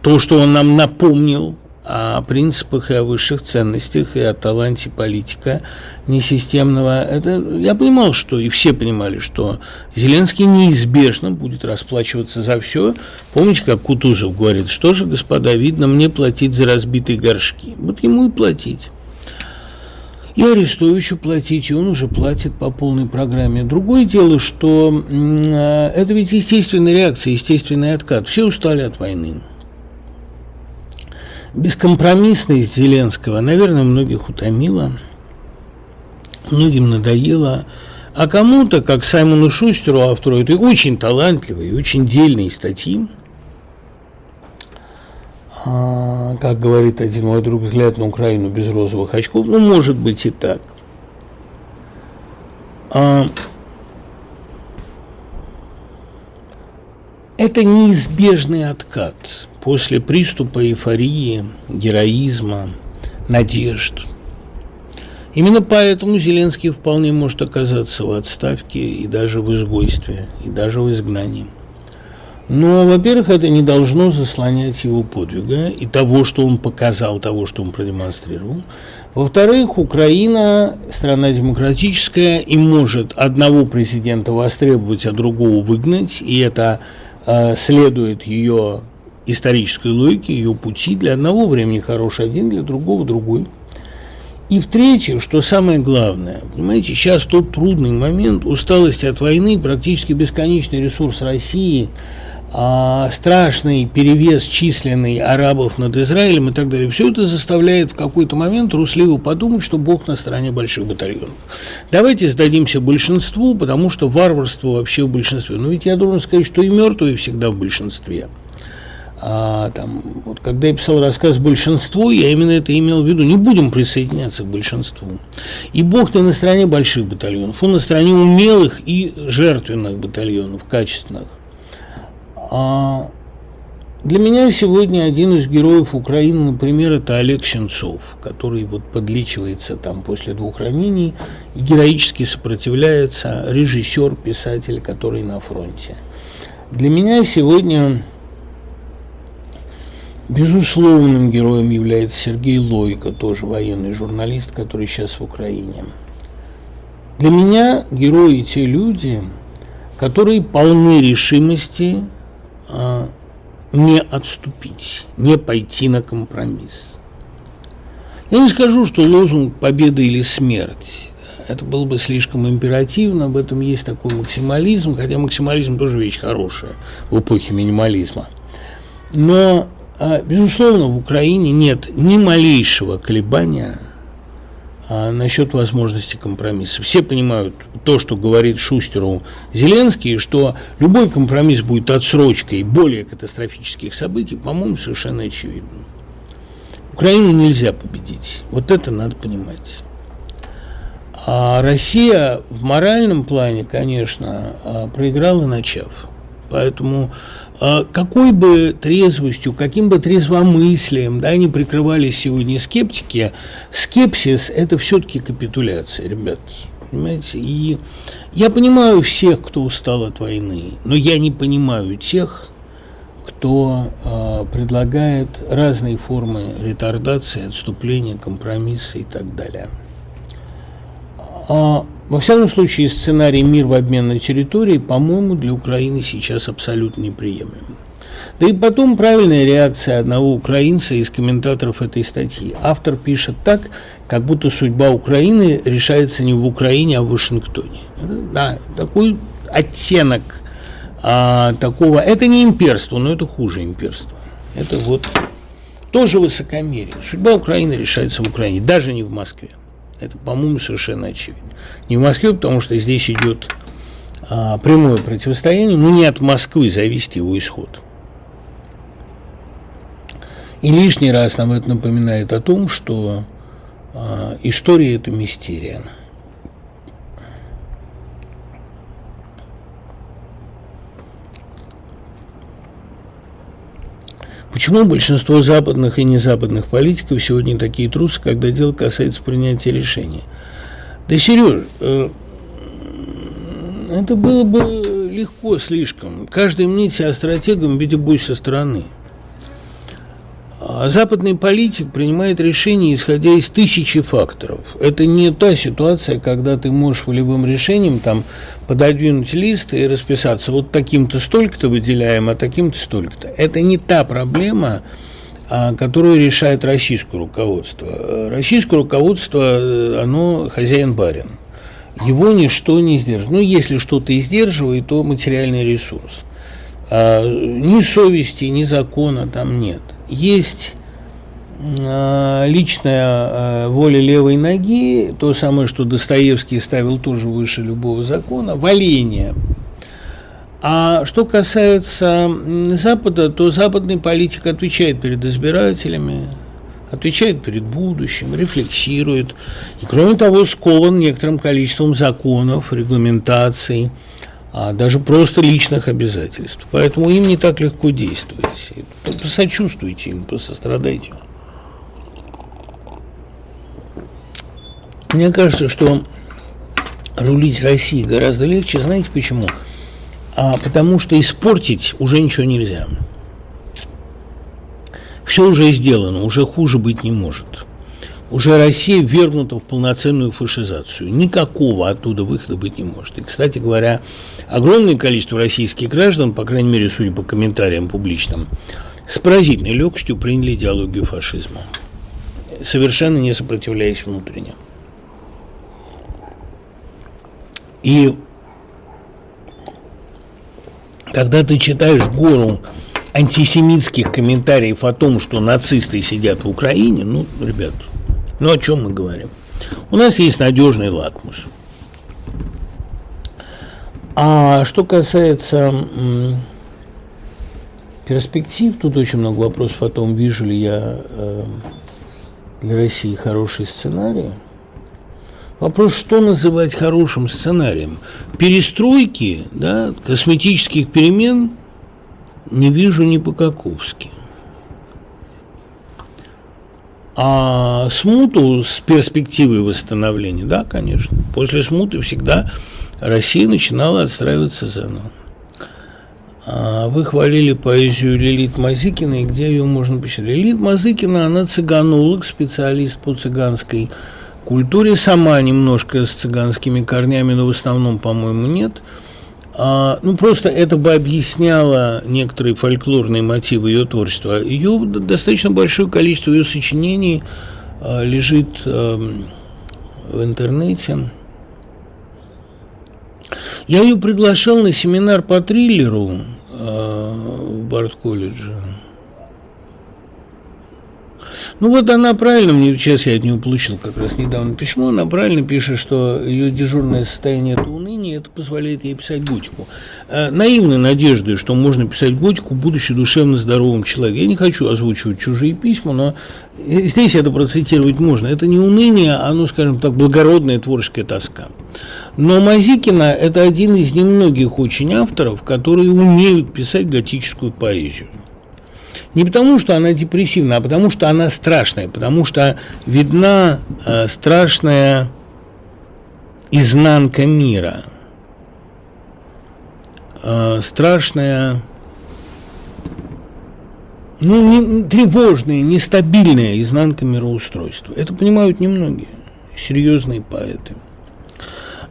То, что он нам напомнил о принципах и о высших ценностях, и о таланте политика несистемного, это я понимал, что, и все понимали, что Зеленский неизбежно будет расплачиваться за все. Помните, как Кутузов говорит, что же, господа, видно мне платить за разбитые горшки. Вот ему и платить и Арестовичу платить, и он уже платит по полной программе. Другое дело, что э, это ведь естественная реакция, естественный откат. Все устали от войны. Бескомпромиссность Зеленского, наверное, многих утомила, многим надоело. А кому-то, как Саймону Шустеру, автору этой очень талантливой и очень дельной статьи, а, как говорит один мой друг, взгляд на Украину без розовых очков. Ну, может быть и так. А, это неизбежный откат после приступа эйфории, героизма, надежд. Именно поэтому Зеленский вполне может оказаться в отставке и даже в изгойстве, и даже в изгнании. Но, во-первых, это не должно заслонять его подвига и того, что он показал, того, что он продемонстрировал. Во-вторых, Украина страна демократическая и может одного президента востребовать, а другого выгнать, и это э, следует ее исторической логике, ее пути. Для одного времени хороший один, для другого другой. И в-третьих, что самое главное, понимаете, сейчас тот трудный момент усталости от войны, практически бесконечный ресурс России – а, страшный перевес численный арабов над Израилем и так далее, все это заставляет в какой-то момент трусливо подумать, что Бог на стороне больших батальонов. Давайте сдадимся большинству, потому что варварство вообще в большинстве. Но ведь я должен сказать, что и мертвые всегда в большинстве. А, там, вот, когда я писал рассказ «Большинство», я именно это имел в виду. Не будем присоединяться к большинству. И Бог не на стороне больших батальонов, он на стороне умелых и жертвенных батальонов, качественных. А для меня сегодня один из героев Украины, например, это Олег Сенцов, который вот подлечивается там после двух ранений и героически сопротивляется, режиссер, писатель, который на фронте. Для меня сегодня безусловным героем является Сергей Лойко, тоже военный журналист, который сейчас в Украине. Для меня герои те люди, которые полны решимости не отступить, не пойти на компромисс. Я не скажу, что лозунг «победа или смерть» это было бы слишком императивно, в этом есть такой максимализм, хотя максимализм тоже вещь хорошая в эпохе минимализма. Но, а, безусловно, в Украине нет ни малейшего колебания а насчет возможности компромисса. Все понимают то, что говорит Шустеру Зеленский, что любой компромисс будет отсрочкой более катастрофических событий, по-моему, совершенно очевидно. Украину нельзя победить. Вот это надо понимать. А Россия в моральном плане, конечно, а, проиграла начав. Поэтому какой бы трезвостью, каким бы трезвомыслием да, не прикрывались сегодня скептики, скепсис – это все-таки капитуляция, ребят. Понимаете? И я понимаю всех, кто устал от войны, но я не понимаю тех, кто э, предлагает разные формы ретардации, отступления, компромисса и так далее. А во всяком случае, сценарий «Мир в обмен на территории», по-моему, для Украины сейчас абсолютно неприемлем. Да и потом правильная реакция одного украинца из комментаторов этой статьи. Автор пишет так, как будто судьба Украины решается не в Украине, а в Вашингтоне. Да, такой оттенок а, такого. Это не имперство, но это хуже имперства. Это вот тоже высокомерие. Судьба Украины решается в Украине, даже не в Москве. Это, по-моему, совершенно очевидно. Не в Москве, потому что здесь идет а, прямое противостояние, но не от Москвы зависит его исход. И лишний раз нам это напоминает о том, что а, история – это мистерия. Почему большинство западных и незападных политиков сегодня такие трусы, когда дело касается принятия решений? Да, Сереж, э, это было бы легко слишком. Каждый мнит себя стратегом, видя бой со стороны – западный политик принимает решения, исходя из тысячи факторов. Это не та ситуация, когда ты можешь волевым решением там пододвинуть лист и расписаться, вот таким-то столько-то выделяем, а таким-то столько-то. Это не та проблема, а, которую решает российское руководство. Российское руководство, э, оно хозяин-барин. Его ничто не сдерживает. Ну, если что-то и сдерживает, то материальный ресурс. А, ни совести, ни закона там нет – есть а, личная а, воля левой ноги, то самое, что Достоевский ставил тоже выше любого закона, валение. А что касается Запада, то западный политик отвечает перед избирателями, отвечает перед будущим, рефлексирует, и, кроме того, скован некоторым количеством законов, регламентаций, а даже просто личных обязательств. Поэтому им не так легко действовать. Посочувствуйте им, посострадайте. Мне кажется, что рулить Россией гораздо легче. Знаете почему? а потому что испортить уже ничего нельзя. Все уже сделано, уже хуже быть не может. Уже Россия ввергнута в полноценную фашизацию. Никакого оттуда выхода быть не может. И, кстати говоря, огромное количество российских граждан, по крайней мере, судя по комментариям публичным, с поразительной легкостью приняли идеологию фашизма, совершенно не сопротивляясь внутренне. И когда ты читаешь гору антисемитских комментариев о том, что нацисты сидят в Украине, ну, ребят, ну о чем мы говорим? У нас есть надежный лакмус. А что касается перспектив, тут очень много вопросов о том, вижу ли я э, для России хороший сценарий – Вопрос, что называть хорошим сценарием? Перестройки, да, косметических перемен не вижу ни по-каковски. А смуту с перспективой восстановления, да, конечно. После смуты всегда Россия начинала отстраиваться заново. А вы хвалили поэзию Лилит Мазыкиной, где ее можно почитать? Лилит Мазыкина, она цыганолог, специалист по цыганской культуре сама немножко с цыганскими корнями, но в основном, по-моему, нет. А, ну, просто это бы объясняло некоторые фольклорные мотивы ее творчества. Ее достаточно большое количество ее сочинений а, лежит а, в интернете. Я ее приглашал на семинар по триллеру а, в Барт-колледже. Ну вот она правильно, мне сейчас я от нее получил как раз недавно письмо, она правильно пишет, что ее дежурное состояние – это уныние, это позволяет ей писать готику. А, наивной надеждой, что можно писать готику, будучи душевно здоровым человеком. Я не хочу озвучивать чужие письма, но здесь это процитировать можно. Это не уныние, а, ну, скажем так, благородная творческая тоска. Но Мазикина – это один из немногих очень авторов, которые умеют писать готическую поэзию. Не потому, что она депрессивна, а потому, что она страшная, потому что видна э, страшная изнанка мира, э, страшная, ну, не, тревожная, нестабильная изнанка мироустройства. Это понимают немногие серьезные поэты.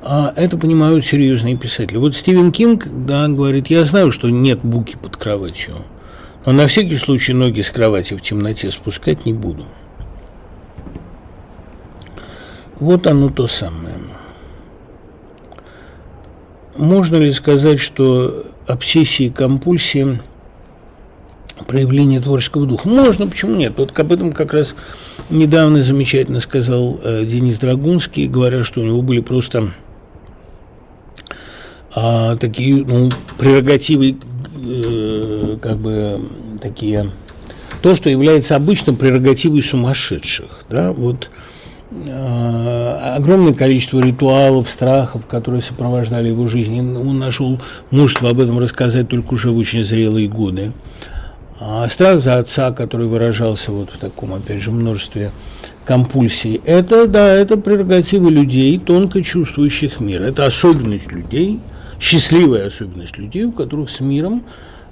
А это понимают серьезные писатели. Вот Стивен Кинг, да, говорит, я знаю, что нет буки под кроватью – но на всякий случай ноги с кровати в темноте спускать не буду. Вот оно то самое. Можно ли сказать, что обсессии и компульсии проявление творческого духа? Можно, почему нет? Вот об этом как раз недавно замечательно сказал э, Денис Драгунский, говоря, что у него были просто а, такие ну, прерогативы э, как бы такие то, что является обычным прерогативой сумасшедших, да, вот э, огромное количество ритуалов, страхов, которые сопровождали его жизнь. Он нашел мужество об этом рассказать только уже в очень зрелые годы. А страх за отца, который выражался вот в таком, опять же, множестве компульсий, это, да, это прерогатива людей, тонко чувствующих мир. Это особенность людей – счастливая особенность людей, у которых с миром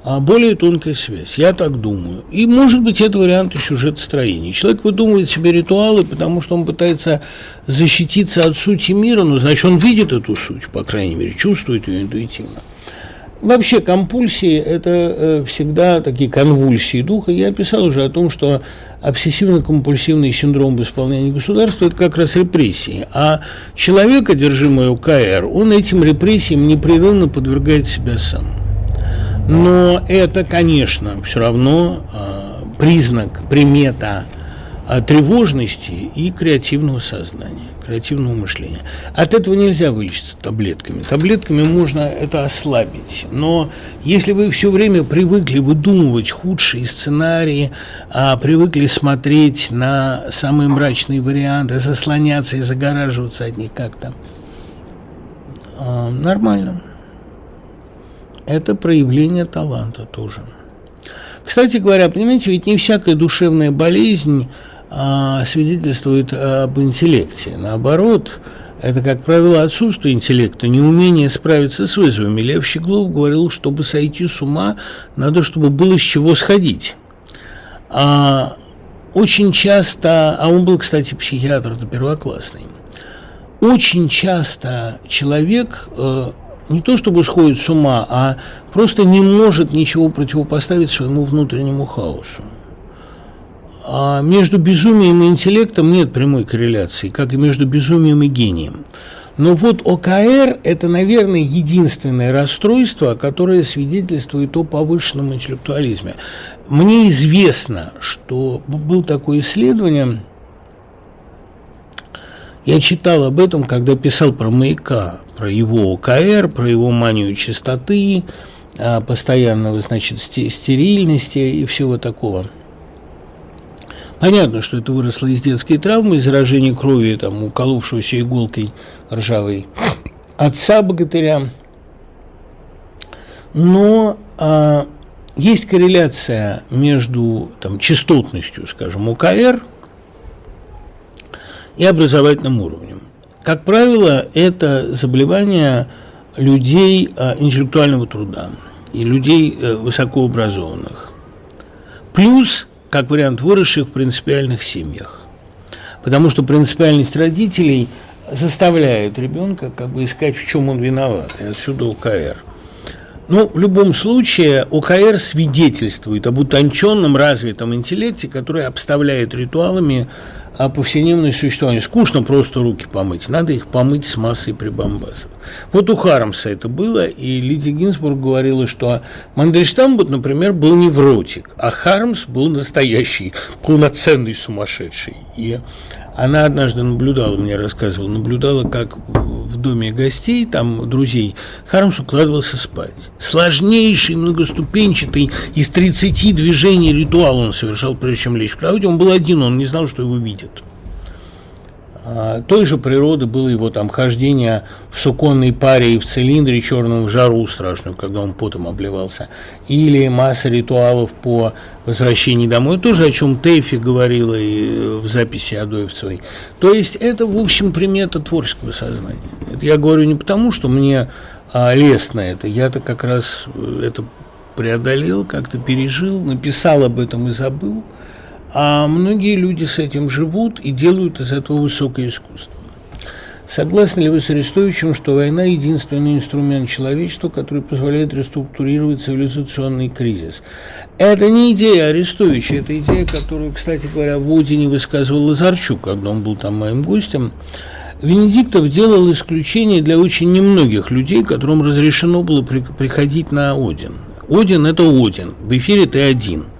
а более тонкая связь. Я так думаю. И, может быть, это вариант сюжет строения. Человек выдумывает себе ритуалы, потому что он пытается защититься от сути мира, но, значит, он видит эту суть, по крайней мере, чувствует ее интуитивно. Вообще компульсии – это э, всегда такие конвульсии духа. Я писал уже о том, что обсессивно-компульсивный синдром исполнения государства – это как раз репрессии. А человек, одержимый УКР, он этим репрессиям непрерывно подвергает себя сам. Но это, конечно, все равно э, признак, примета э, тревожности и креативного сознания креативного мышления. От этого нельзя вылечиться таблетками. Таблетками можно это ослабить. Но если вы все время привыкли выдумывать худшие сценарии, а привыкли смотреть на самые мрачные варианты, заслоняться и загораживаться от них как-то, а, нормально. Это проявление таланта тоже. Кстати говоря, понимаете, ведь не всякая душевная болезнь свидетельствует об интеллекте. Наоборот, это, как правило, отсутствие интеллекта, неумение справиться с вызовами. Лев Щеглов говорил, чтобы сойти с ума, надо, чтобы было с чего сходить. А очень часто, а он был, кстати, психиатр, это первоклассный, очень часто человек э, не то чтобы сходит с ума, а просто не может ничего противопоставить своему внутреннему хаосу. А между безумием и интеллектом нет прямой корреляции, как и между безумием и гением. Но вот ОКР – это, наверное, единственное расстройство, которое свидетельствует о повышенном интеллектуализме. Мне известно, что было такое исследование, я читал об этом, когда писал про маяка, про его ОКР, про его манию чистоты, а, постоянного, значит, стерильности и всего такого – Понятно, что это выросло из детской травмы, из заражения крови, там, уколовшегося иголкой ржавой отца богатыря. Но а, есть корреляция между там, частотностью, скажем, УКР и образовательным уровнем. Как правило, это заболевание людей а, интеллектуального труда и людей а, высокообразованных. Плюс как вариант выросших в принципиальных семьях. Потому что принципиальность родителей заставляет ребенка как бы искать, в чем он виноват. И отсюда УКР. Ну, в любом случае, ОКР свидетельствует об утонченном, развитом интеллекте, который обставляет ритуалами а повседневное существование. Скучно просто руки помыть, надо их помыть с массой прибамбасов. Вот у Хармса это было, и Лидия Гинзбург говорила, что Мандельштам, вот, например, был невротик, а Хармс был настоящий, полноценный сумасшедший. И она однажды наблюдала, мне рассказывала, наблюдала, как в доме гостей, там, друзей, Хармс укладывался спать. Сложнейший, многоступенчатый, из 30 движений ритуал он совершал, прежде чем лечь в кровать. Он был один, он не знал, что его видят. А, той же природы было его там хождение в суконной паре и в цилиндре черном в жару страшную, когда он потом обливался, или масса ритуалов по возвращении домой, тоже о чем Тэфи говорила и э, в записи Адоевцевой. То есть это, в общем, примета творческого сознания. Это я говорю не потому, что мне а, лестно это, я-то как раз э, это преодолел, как-то пережил, написал об этом и забыл – а многие люди с этим живут и делают из этого высокое искусство. Согласны ли вы с Арестовичем, что война – единственный инструмент человечества, который позволяет реструктурировать цивилизационный кризис? Это не идея Арестовича, это идея, которую, кстати говоря, в Одине высказывал Лазарчук, когда он был там моим гостем. Венедиктов делал исключение для очень немногих людей, которым разрешено было приходить на Один. Один – это Один, в эфире ты один –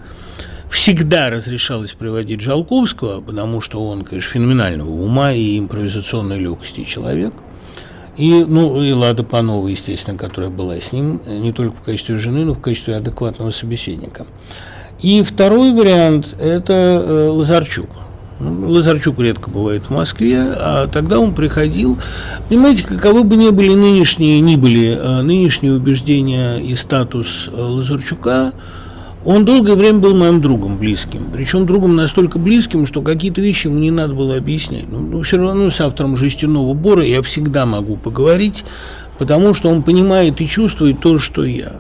всегда разрешалось приводить Жалковского, потому что он, конечно, феноменального ума и импровизационной легкости человек. И, ну, и Лада Панова, естественно, которая была с ним, не только в качестве жены, но в качестве адекватного собеседника. И второй вариант – это э, Лазарчук. Ну, Лазарчук редко бывает в Москве, а тогда он приходил. Понимаете, каковы бы ни были нынешние, ни были э, нынешние убеждения и статус э, Лазарчука – он долгое время был моим другом близким, причем другом настолько близким, что какие-то вещи ему не надо было объяснять. Но, но все равно с автором «Жестяного бора» я всегда могу поговорить, потому что он понимает и чувствует то, что я.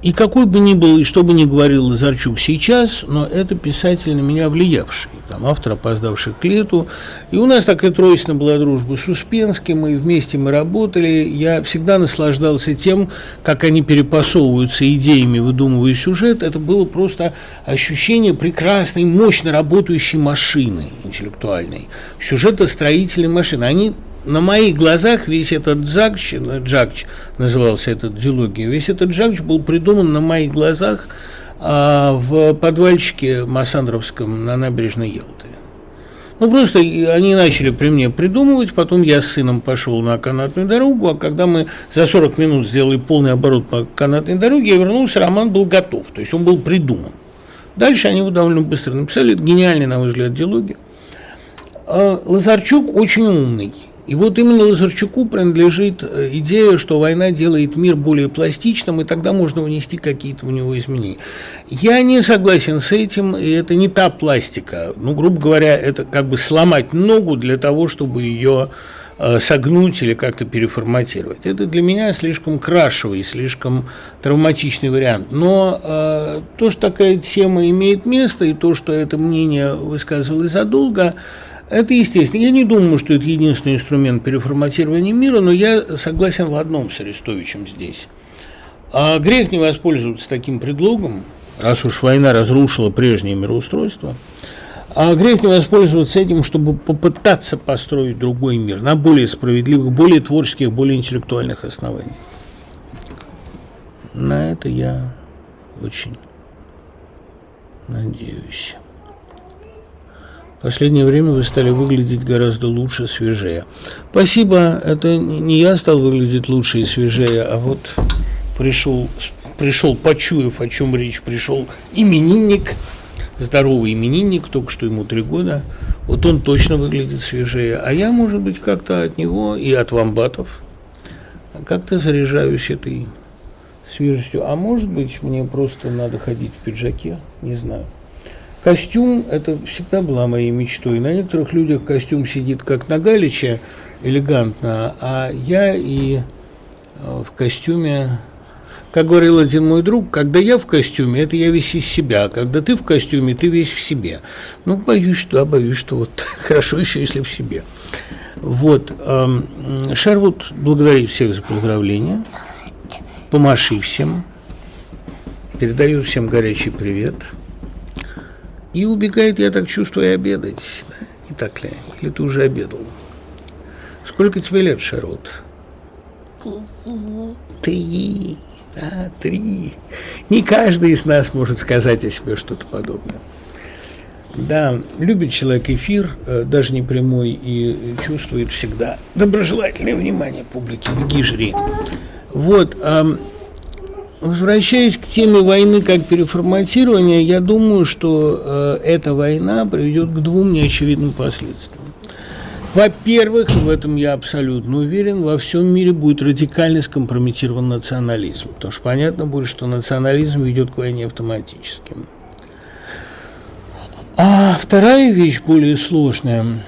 И какой бы ни был, и что бы ни говорил Лазарчук сейчас, но это писатель на меня влиявший, там, автор, опоздавший к лету. И у нас такая тройственная была дружба с Успенским, и вместе мы работали. Я всегда наслаждался тем, как они перепасовываются идеями, выдумывая сюжет. Это было просто ощущение прекрасной, мощно работающей машины интеллектуальной, сюжетостроительной машины. Они на моих глазах весь этот джакч, джакч назывался этот дилогия, весь этот джакч был придуман на моих глазах а, в подвальчике Массандровском на набережной Ялты. Ну, просто они начали при мне придумывать, потом я с сыном пошел на канатную дорогу, а когда мы за 40 минут сделали полный оборот по канатной дороге, я вернулся, роман был готов, то есть он был придуман. Дальше они его довольно быстро написали, это гениальный, на мой взгляд, диалоги. А Лазарчук очень умный, И вот именно Лазарчуку принадлежит э, идея, что война делает мир более пластичным, и тогда можно внести какие-то в него изменения. Я не согласен с этим, и это не та пластика. Ну, грубо говоря, это как бы сломать ногу для того, чтобы ее э, согнуть или как-то переформатировать. Это для меня слишком крашевый, слишком травматичный вариант. Но э, то, что такая тема имеет место, и то, что это мнение высказывалось задолго, это естественно. Я не думаю, что это единственный инструмент переформатирования мира, но я согласен в одном с Арестовичем здесь. А грех не воспользоваться таким предлогом, раз уж война разрушила прежнее мироустройство, а грех не воспользоваться этим, чтобы попытаться построить другой мир на более справедливых, более творческих, более интеллектуальных основаниях. На это я очень надеюсь. Последнее время вы стали выглядеть гораздо лучше, свежее. Спасибо, это не я стал выглядеть лучше и свежее, а вот пришел, пришел почуяв, о чем речь, пришел именинник, здоровый именинник, только что ему три года, вот он точно выглядит свежее, а я, может быть, как-то от него и от вамбатов как-то заряжаюсь этой свежестью, а может быть, мне просто надо ходить в пиджаке, не знаю. Костюм – это всегда была моей мечтой. На некоторых людях костюм сидит как на Галиче, элегантно, а я и э, в костюме как говорил один мой друг, когда я в костюме, это я весь из себя, когда ты в костюме, ты весь в себе. Ну, боюсь, да, боюсь, что вот хорошо еще, если в себе. Вот. Эм, Шервуд благодарит всех за поздравления. Помаши всем. Передаю всем горячий привет. И убегает, я так чувствую, обедать. Да? Не так ли? Или ты уже обедал? Сколько тебе лет, Шарот? Три. Да, три. Не каждый из нас может сказать о себе что-то подобное. Да, любит человек эфир, э, даже не прямой, и чувствует всегда доброжелательное внимание публики. Беги, жри. Вот, Возвращаясь к теме войны как переформатирования, я думаю, что э, эта война приведет к двум неочевидным последствиям. Во-первых, в этом я абсолютно уверен, во всем мире будет радикально скомпрометирован национализм. Потому что понятно будет, что национализм ведет к войне автоматически. А вторая вещь, более сложная –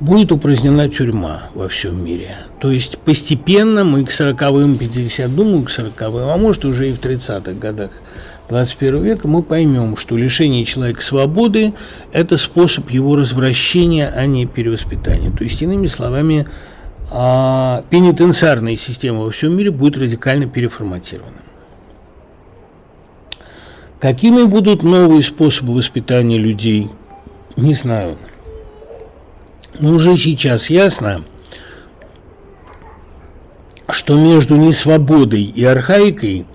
будет упразднена тюрьма во всем мире. То есть постепенно мы к 40-м, 50 думаю, к 40-м, а может уже и в 30-х годах 21 века мы поймем, что лишение человека свободы – это способ его развращения, а не перевоспитания. То есть, иными словами, а, пенитенциарная система во всем мире будет радикально переформатирована. Какими будут новые способы воспитания людей, не знаю – но уже сейчас ясно, что между несвободой и архаикой,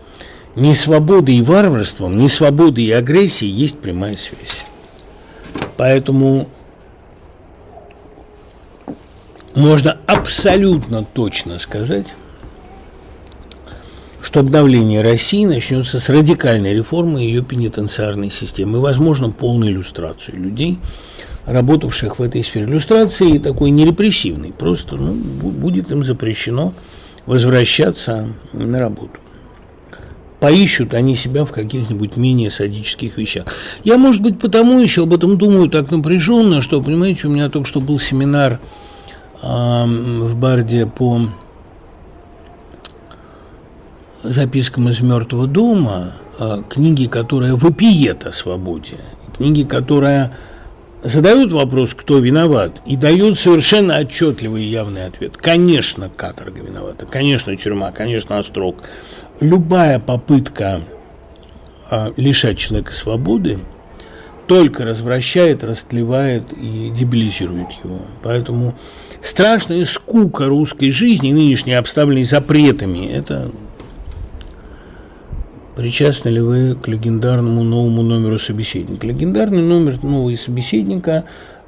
несвободой и варварством, несвободой и агрессией есть прямая связь. Поэтому можно абсолютно точно сказать, что обновление России начнется с радикальной реформы ее пенитенциарной системы и, возможно, полной иллюстрации людей – работавших в этой сфере. Иллюстрации такой нерепрессивный, просто ну, будет им запрещено возвращаться на работу. Поищут они себя в каких-нибудь менее садических вещах. Я, может быть, потому еще об этом думаю так напряженно, что, понимаете, у меня только что был семинар э, в Барде по запискам из мертвого дома, э, книги, которая вопиет о свободе, книги, которая задают вопрос, кто виноват, и дают совершенно отчетливый и явный ответ. Конечно, каторга виновата, конечно, тюрьма, конечно, острог. Любая попытка а, лишать человека свободы только развращает, растлевает и дебилизирует его. Поэтому страшная скука русской жизни, нынешняя обставленной запретами, это Причастны ли вы к легендарному новому номеру собеседника? Легендарный номер нового собеседника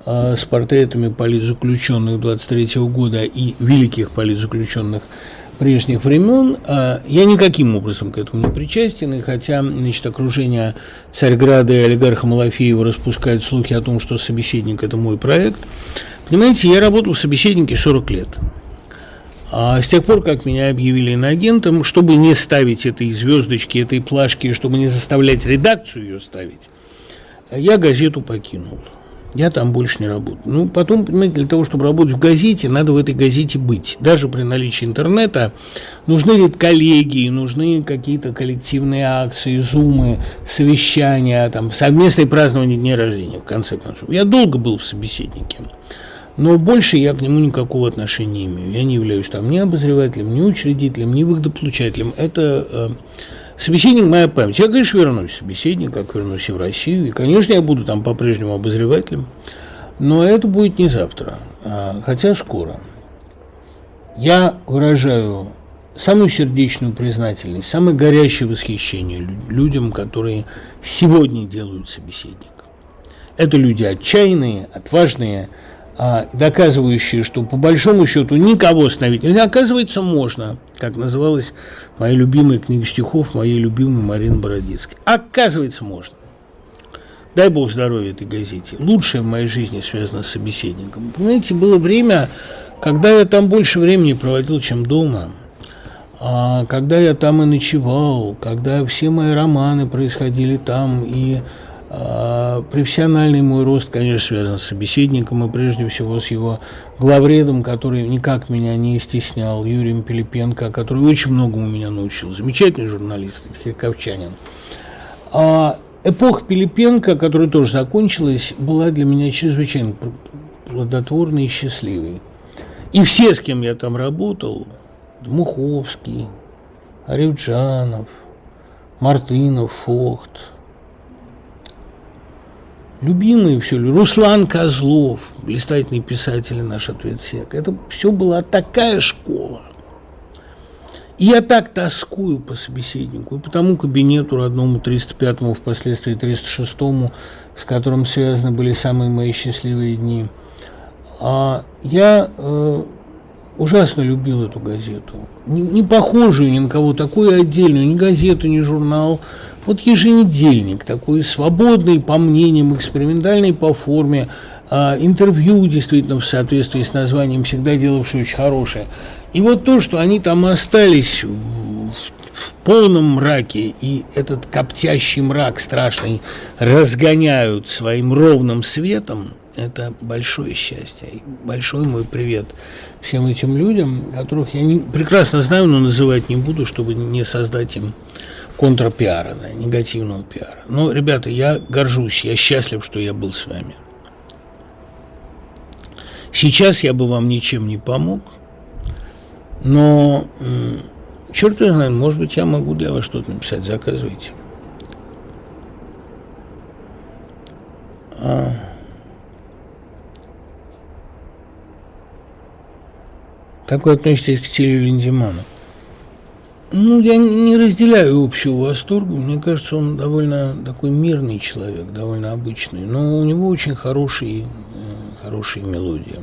э, с портретами политзаключенных 23 года и великих политзаключенных прежних времен. А я никаким образом к этому не причастен, и хотя значит, окружение Царьграда и олигарха Малафеева распускает слухи о том, что собеседник – это мой проект, понимаете, я работал в собеседнике 40 лет. А с тех пор, как меня объявили иноагентом, чтобы не ставить этой звездочки, этой плашки, чтобы не заставлять редакцию ее ставить, я газету покинул. Я там больше не работаю. Ну, потом, понимаете, для того, чтобы работать в газете, надо в этой газете быть. Даже при наличии интернета нужны коллеги, нужны какие-то коллективные акции, зумы, совещания, там, совместные празднования дней рождения, в конце концов. Я долго был в собеседнике. Но больше я к нему никакого отношения не имею. Я не являюсь там ни обозревателем, ни учредителем, ни выгодополучателем. Это э, собеседник моя память. Я, конечно, вернусь собеседник, как вернусь и в Россию. И, конечно, я буду там по-прежнему обозревателем. Но это будет не завтра, а, хотя скоро. Я выражаю самую сердечную признательность, самое горящее восхищение людям, которые сегодня делают собеседник. Это люди отчаянные, отважные, доказывающие, что по большому счету никого остановить нельзя. Оказывается, можно, как называлась моя любимая книга стихов моей любимой Марины Бородицкой. Оказывается, можно. Дай бог здоровья этой газете. Лучшее в моей жизни связано с собеседником. Понимаете, было время, когда я там больше времени проводил, чем дома. А когда я там и ночевал, когда все мои романы происходили там, и а, профессиональный мой рост, конечно, связан с собеседником и прежде всего с его главредом, который никак меня не стеснял, Юрием Пилипенко, который очень многому меня научил. Замечательный журналист, харьковчанин. А эпоха Пилипенко, которая тоже закончилась, была для меня чрезвычайно плодотворной и счастливой. И все, с кем я там работал, Дмуховский, Аревджанов, Мартынов, Фохт – любимые все, Руслан Козлов, блистательный писатель наш ответсек. Это все была такая школа. И я так тоскую по собеседнику, и по тому кабинету родному 305-му, впоследствии 306-му, с которым связаны были самые мои счастливые дни. А я э, ужасно любил эту газету. Не, не похожую ни на кого, такую отдельную, ни газету, ни журнал, вот еженедельник, такой свободный по мнениям, экспериментальный по форме, а, интервью действительно в соответствии с названием, всегда делавший очень хорошее. И вот то, что они там остались в, полном мраке, и этот коптящий мрак страшный разгоняют своим ровным светом, это большое счастье. Большой мой привет всем этим людям, которых я не, прекрасно знаю, но называть не буду, чтобы не создать им контрпиара, да, негативного пиара. Но, ребята, я горжусь, я счастлив, что я был с вами. Сейчас я бы вам ничем не помог, но черт знает, может быть, я могу для вас что-то написать, заказывайте. А... Как вы относитесь к Тилю Линдеману? Ну, я не разделяю общего восторга. Мне кажется, он довольно такой мирный человек, довольно обычный. Но у него очень хорошие, э, хорошие мелодии.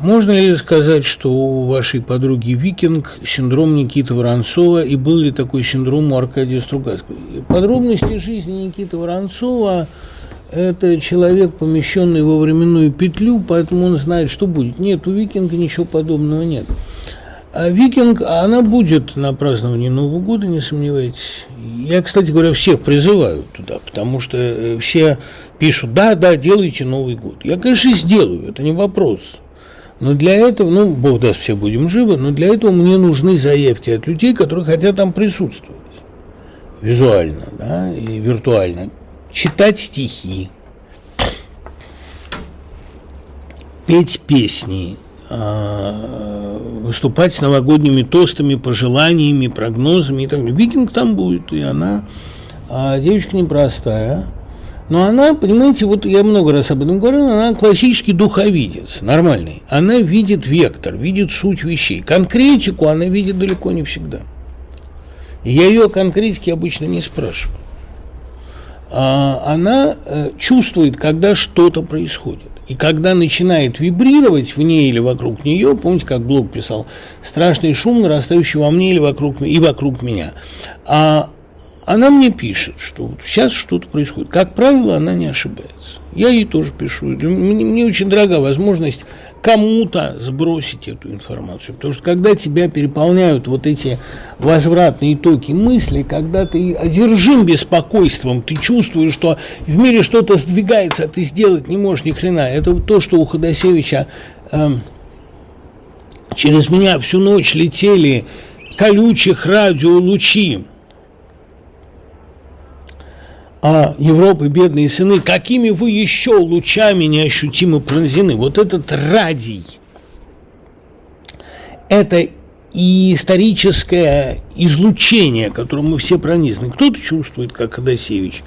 Можно ли сказать, что у вашей подруги Викинг синдром Никиты Воронцова и был ли такой синдром у Аркадия Стругацкого? Подробности жизни Никиты Воронцова – это человек, помещенный во временную петлю, поэтому он знает, что будет. Нет, у Викинга ничего подобного нет. А викинг, она будет на праздновании Нового года, не сомневайтесь. Я, кстати говоря, всех призываю туда, потому что э, все пишут, да, да, делайте Новый год. Я, конечно, сделаю, это не вопрос. Но для этого, ну, Бог даст, все будем живы, но для этого мне нужны заявки от людей, которые хотят там присутствовать. Визуально, да, и виртуально. Читать стихи, петь песни, а, выступать с новогодними тостами, пожеланиями, прогнозами и так далее. Викинг там будет, и она а девочка непростая. Но она, понимаете, вот я много раз об этом говорил, она классический духовидец, нормальный. Она видит вектор, видит суть вещей. Конкретику она видит далеко не всегда. Я ее о обычно не спрашиваю. А она э, чувствует, когда что-то происходит. И когда начинает вибрировать в ней или вокруг нее, помните, как Блок писал, страшный шум, нарастающий во мне или вокруг, и вокруг меня. А она мне пишет, что вот сейчас что-то происходит. Как правило, она не ошибается. Я ей тоже пишу. Мне, мне очень дорога возможность кому-то сбросить эту информацию. Потому что когда тебя переполняют вот эти возвратные токи мысли, когда ты одержим беспокойством, ты чувствуешь, что в мире что-то сдвигается, а ты сделать не можешь ни хрена. Это то, что у Ходосевича э, через меня всю ночь летели колючих радиолучи а Европы бедные сыны, какими вы еще лучами неощутимо пронзены. Вот этот радий, это и историческое излучение, которым мы все пронизаны. Кто-то чувствует, как Ходосевич,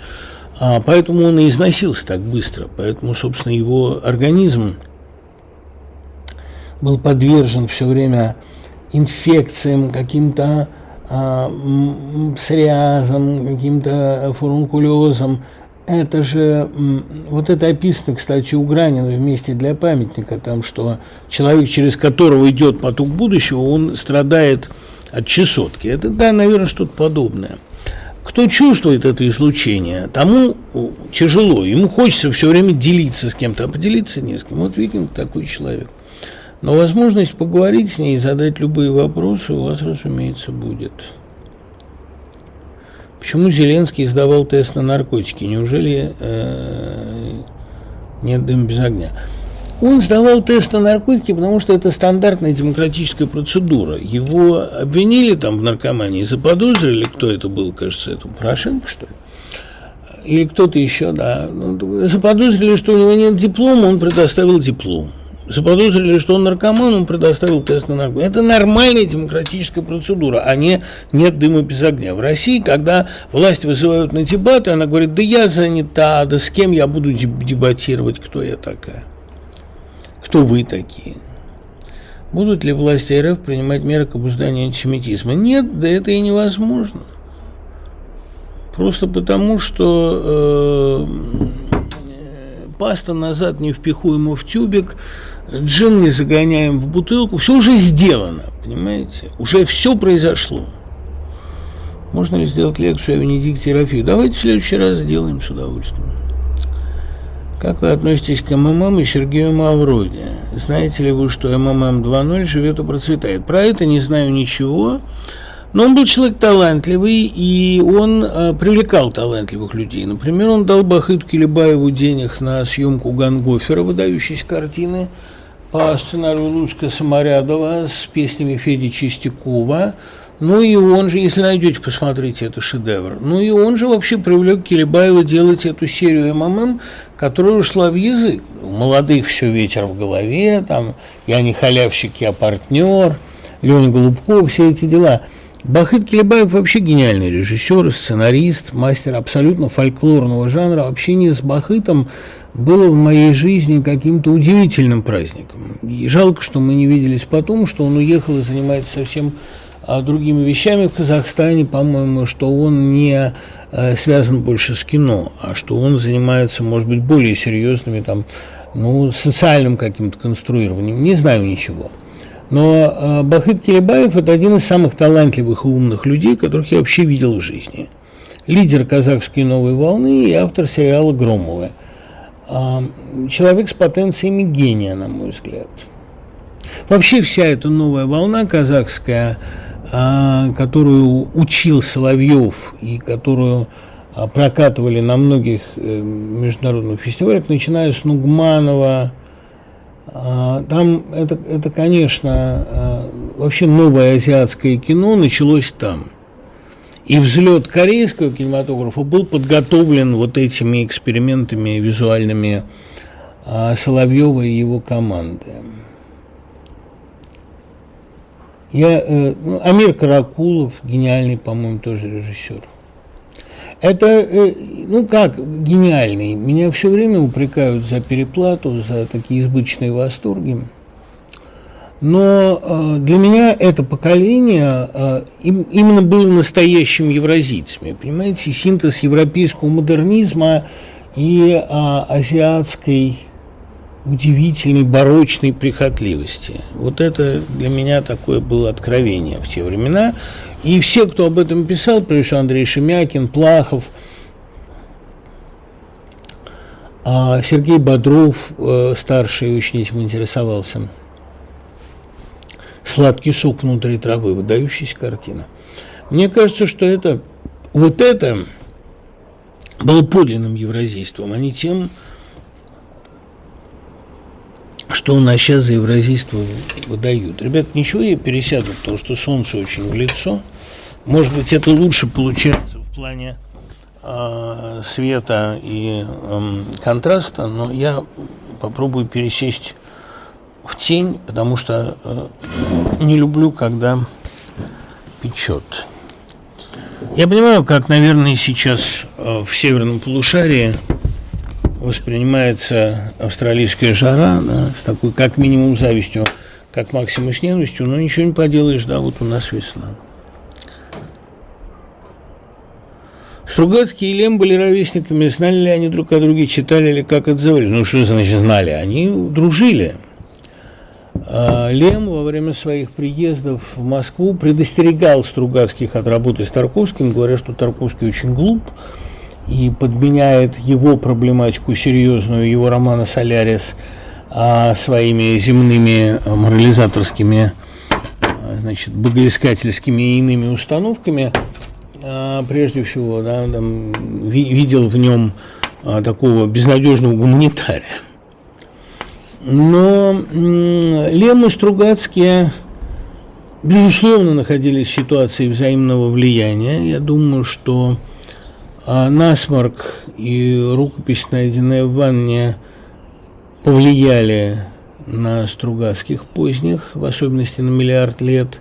а поэтому он и износился так быстро, поэтому, собственно, его организм был подвержен все время инфекциям, каким-то псориазом, каким-то фурункулезом. Это же, вот это описано, кстати, у Гранина вместе для памятника, там, что человек, через которого идет поток будущего, он страдает от чесотки. Это, да, наверное, что-то подобное. Кто чувствует это излучение, тому тяжело. Ему хочется все время делиться с кем-то, а поделиться не с кем. Вот видим такой человек. Но возможность поговорить с ней и задать любые вопросы у вас, разумеется, будет. Почему Зеленский сдавал тест на наркотики? Неужели э, нет дыма без огня? Он сдавал тест на наркотики, потому что это стандартная демократическая процедура. Его обвинили там в наркомании, заподозрили, кто это был, кажется, это Порошенко, что ли? Или кто-то еще, да. Ну, заподозрили, что у него нет диплома, он предоставил диплом заподозрили, что он наркоман, он предоставил тест на наркотики. Это нормальная демократическая процедура, а не нет дыма без огня. В России, когда власть вызывают на дебаты, она говорит, да я занята, да с кем я буду дебатировать, кто я такая, кто вы такие. Будут ли власти РФ принимать меры к обузданию антисемитизма? Нет, да это и невозможно. Просто потому, что э, паста назад не впихуема в тюбик, джин не загоняем в бутылку, все уже сделано, понимаете? Уже все произошло. Можно ли сделать лекцию о Венедикте Ерофею? Давайте в следующий раз сделаем с удовольствием. Как вы относитесь к МММ и Сергею Мавроди? Знаете ли вы, что МММ 2.0 живет и процветает? Про это не знаю ничего. Но он был человек талантливый, и он э, привлекал талантливых людей. Например, он дал Бахыту Килибаеву денег на съемку Гонгофера, выдающейся картины – по сценарию Луцика-Саморядова с песнями Феди Чистякова. Ну и он же, если найдете, посмотрите, это шедевр. Ну и он же вообще привлек Килибаева делать эту серию МММ, которая ушла в язык. У молодых все ветер в голове, там я не халявщик, я партнер, Леня Голубков, все эти дела. Бахыт Келебаев вообще гениальный режиссер, сценарист, мастер абсолютно фольклорного жанра. Общение с Бахытом было в моей жизни каким-то удивительным праздником. И жалко, что мы не виделись потом, что он уехал и занимается совсем а, другими вещами в Казахстане, по-моему, что он не а, связан больше с кино, а что он занимается, может быть, более серьезными там, ну, социальным каким-то конструированием. Не знаю ничего. Но э, Бахыт Кирибаев – это один из самых талантливых и умных людей, которых я вообще видел в жизни. Лидер казахской новой волны и автор сериала «Громовы». А, человек с потенциями гения, на мой взгляд. Вообще вся эта новая волна казахская, а, которую учил Соловьев и которую а, прокатывали на многих э, международных фестивалях, начиная с Нугманова, там это, это конечно, вообще новое азиатское кино началось там – и взлет корейского кинематографа был подготовлен вот этими экспериментами визуальными а, Соловьева и его команды. Я, э, ну, Амир Каракулов, гениальный, по-моему, тоже режиссер. Это, э, ну как, гениальный. Меня все время упрекают за переплату, за такие избыточные восторги. Но э, для меня это поколение э, именно было настоящими евразийцами. Понимаете, синтез европейского модернизма и э, азиатской удивительной барочной прихотливости. Вот это для меня такое было откровение в те времена. И все, кто об этом писал, прежде всего Андрей Шемякин, Плахов, а Сергей Бодров, старший, очень этим интересовался. «Сладкий сок внутри травы», выдающаяся картина. Мне кажется, что это, вот это было подлинным евразийством, а не тем, что у нас сейчас за евразийство выдают. Ребят, ничего, я пересяду, потому что солнце очень в лицо. Может быть, это лучше получается в плане э, света и э, контраста, но я попробую пересесть в тень, потому что э, не люблю, когда печет. Я понимаю, как, наверное, сейчас э, в северном полушарии воспринимается австралийская жара да, с такой, как минимум, завистью, как максимум с ненавистью, но ничего не поделаешь, да, вот у нас весна. Стругацкий и Лем были ровесниками, знали ли они друг о друге, читали ли, как отзывали. Ну, что значит знали? Они дружили. А Лем во время своих приездов в Москву предостерегал Стругацких от работы с Тарковским, говоря, что Тарковский очень глуп, и подменяет его проблематику серьезную, его романа «Солярис» а, своими земными а, морализаторскими, значит, богоискательскими и иными установками, прежде всего, да, там, видел в нем такого безнадежного гуманитария. Но Лем и Стругацкие, безусловно, находились в ситуации взаимного влияния. Я думаю, что а насморк и рукопись, найденная в ванне, повлияли на Стругацких поздних, в особенности на миллиард лет.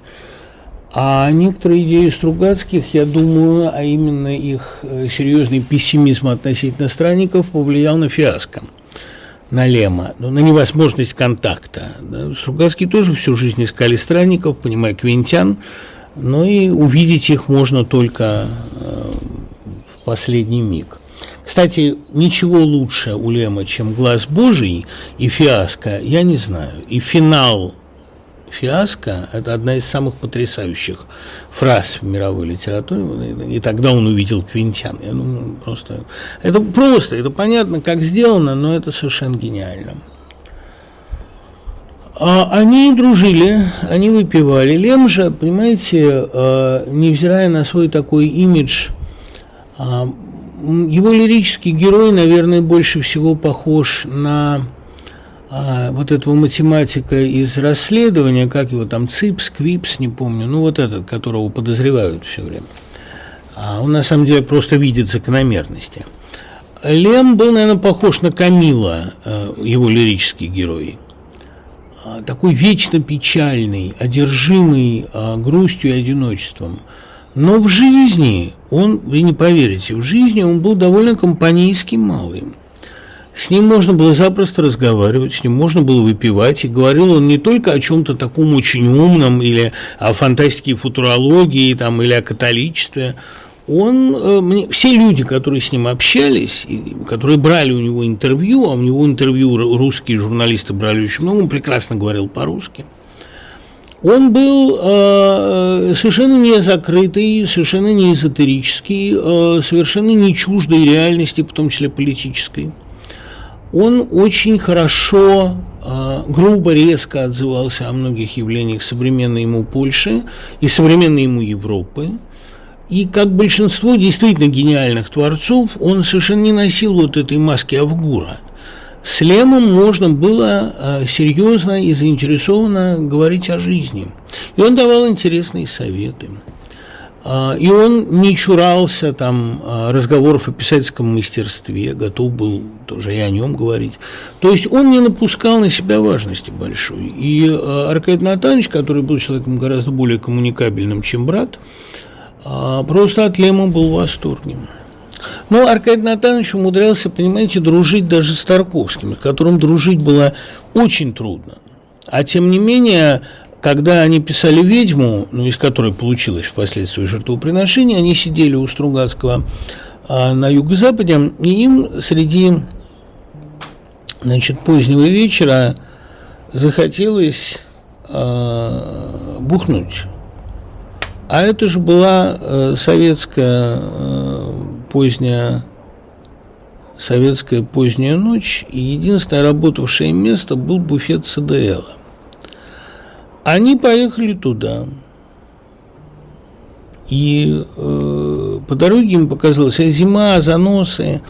А некоторые идеи Стругацких, я думаю, а именно их э, серьезный пессимизм относительно странников повлиял на фиаско, на Лема, ну, на невозможность контакта. Стругацкие тоже всю жизнь искали странников, понимая квинтян, но и увидеть их можно только э, последний миг. Кстати, ничего лучше у Лема, чем «Глаз Божий» и «Фиаско», я не знаю. И финал «Фиаско» – это одна из самых потрясающих фраз в мировой литературе. И тогда он увидел Квинтян. Я думаю, просто... Это просто, это понятно, как сделано, но это совершенно гениально. А они дружили, они выпивали. Лем же, понимаете, э, невзирая на свой такой имидж – а, его лирический герой, наверное, больше всего похож на а, вот этого математика из расследования, как его там, Ципс, Квипс, не помню, ну вот этот, которого подозревают все время. А он на самом деле просто видит закономерности. Лем был, наверное, похож на Камила, а, его лирический герой. А, такой вечно печальный, одержимый грустью и одиночеством – но в жизни он, вы не поверите, в жизни он был довольно компанейским малым. С ним можно было запросто разговаривать, с ним можно было выпивать, и говорил он не только о чем-то таком очень умном, или о фантастике и футурологии, там, или о католичестве. Он, э, мне, все люди, которые с ним общались, и, которые брали у него интервью, а у него интервью русские журналисты брали очень много, он прекрасно говорил по-русски – он был э, совершенно не закрытый, совершенно не эзотерический, э, совершенно не чуждой реальности, в том числе политической. Он очень хорошо, э, грубо, резко отзывался о многих явлениях современной ему Польши и современной ему Европы. И как большинство действительно гениальных творцов, он совершенно не носил вот этой маски Авгура – с Лемом можно было э, серьезно и заинтересованно говорить о жизни. И он давал интересные советы. А, и он не чурался там а, разговоров о писательском мастерстве, готов был тоже и о нем говорить. То есть он не напускал на себя важности большой. И а, Аркадий Натанович, который был человеком гораздо более коммуникабельным, чем брат, просто от Лема был восторгнем. Но Аркадий Натанович умудрялся, понимаете, дружить даже с Тарковским, с которым дружить было очень трудно. А тем не менее, когда они писали «Ведьму», ну, из которой получилось впоследствии жертвоприношение, они сидели у Стругацкого а, на юго-западе, и им среди значит, позднего вечера захотелось э, бухнуть. А это же была э, советская э, поздняя советская поздняя ночь, и единственное работавшее место был буфет ЦДЛ. Они поехали туда. И э, по дороге им показалось, а зима, заносы,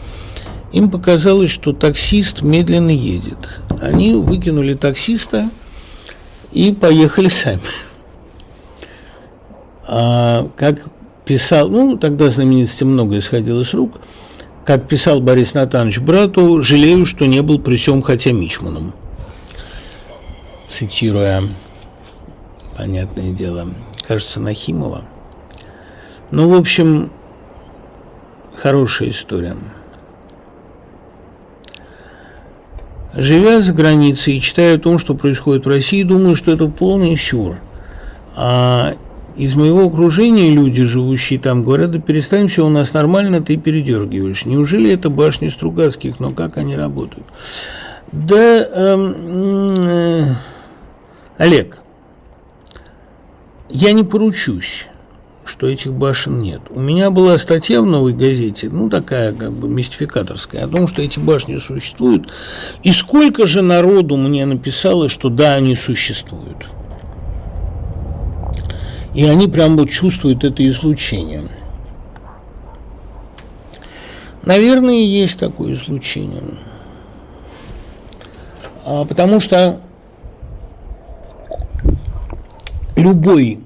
им показалось, что таксист медленно едет. Они выкинули таксиста и поехали сами. А, как писал, ну, тогда знаменитости много исходило с рук, как писал Борис Натанович брату, жалею, что не был при всем хотя мичманом. Цитируя, понятное дело, кажется, Нахимова. Ну, в общем, хорошая история. Живя за границей и читая о том, что происходит в России, думаю, что это полный сюр. А из моего окружения люди, живущие там, говорят, да перестань, все у нас нормально, ты передергиваешь. Неужели это башни Стругацких, но как они работают? Да, эм, э, Олег, я не поручусь что этих башен нет. У меня была статья в «Новой газете», ну, такая как бы мистификаторская, о том, что эти башни существуют, и сколько же народу мне написало, что да, они существуют. И они прям вот чувствуют это излучение. Наверное, есть такое излучение. А, потому что любой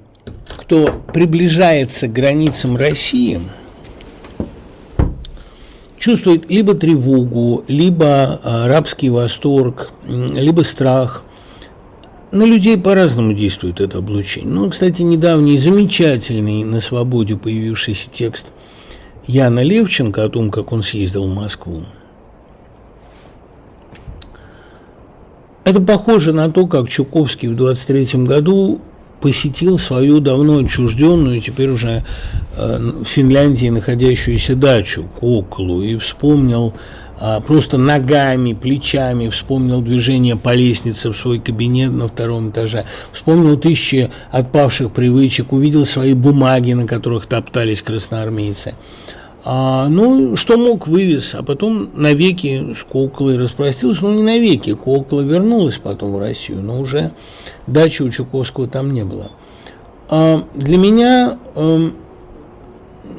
кто приближается к границам России, чувствует либо тревогу, либо а, рабский восторг, либо страх. На людей по-разному действует это облучение. Ну, кстати, недавний замечательный на свободе появившийся текст Яна Левченко о том, как он съездил в Москву. Это похоже на то, как Чуковский в 23 году посетил свою давно отчужденную, теперь уже э, в Финляндии находящуюся дачу Коклу и вспомнил а, просто ногами, плечами, вспомнил движение по лестнице в свой кабинет на втором этаже, вспомнил тысячи отпавших привычек, увидел свои бумаги, на которых топтались красноармейцы. А, ну, что мог, вывез, а потом навеки с Коклой распростился. Ну, не навеки, Кокла вернулась потом в Россию, но уже дачи у Чуковского там не было. А для меня а,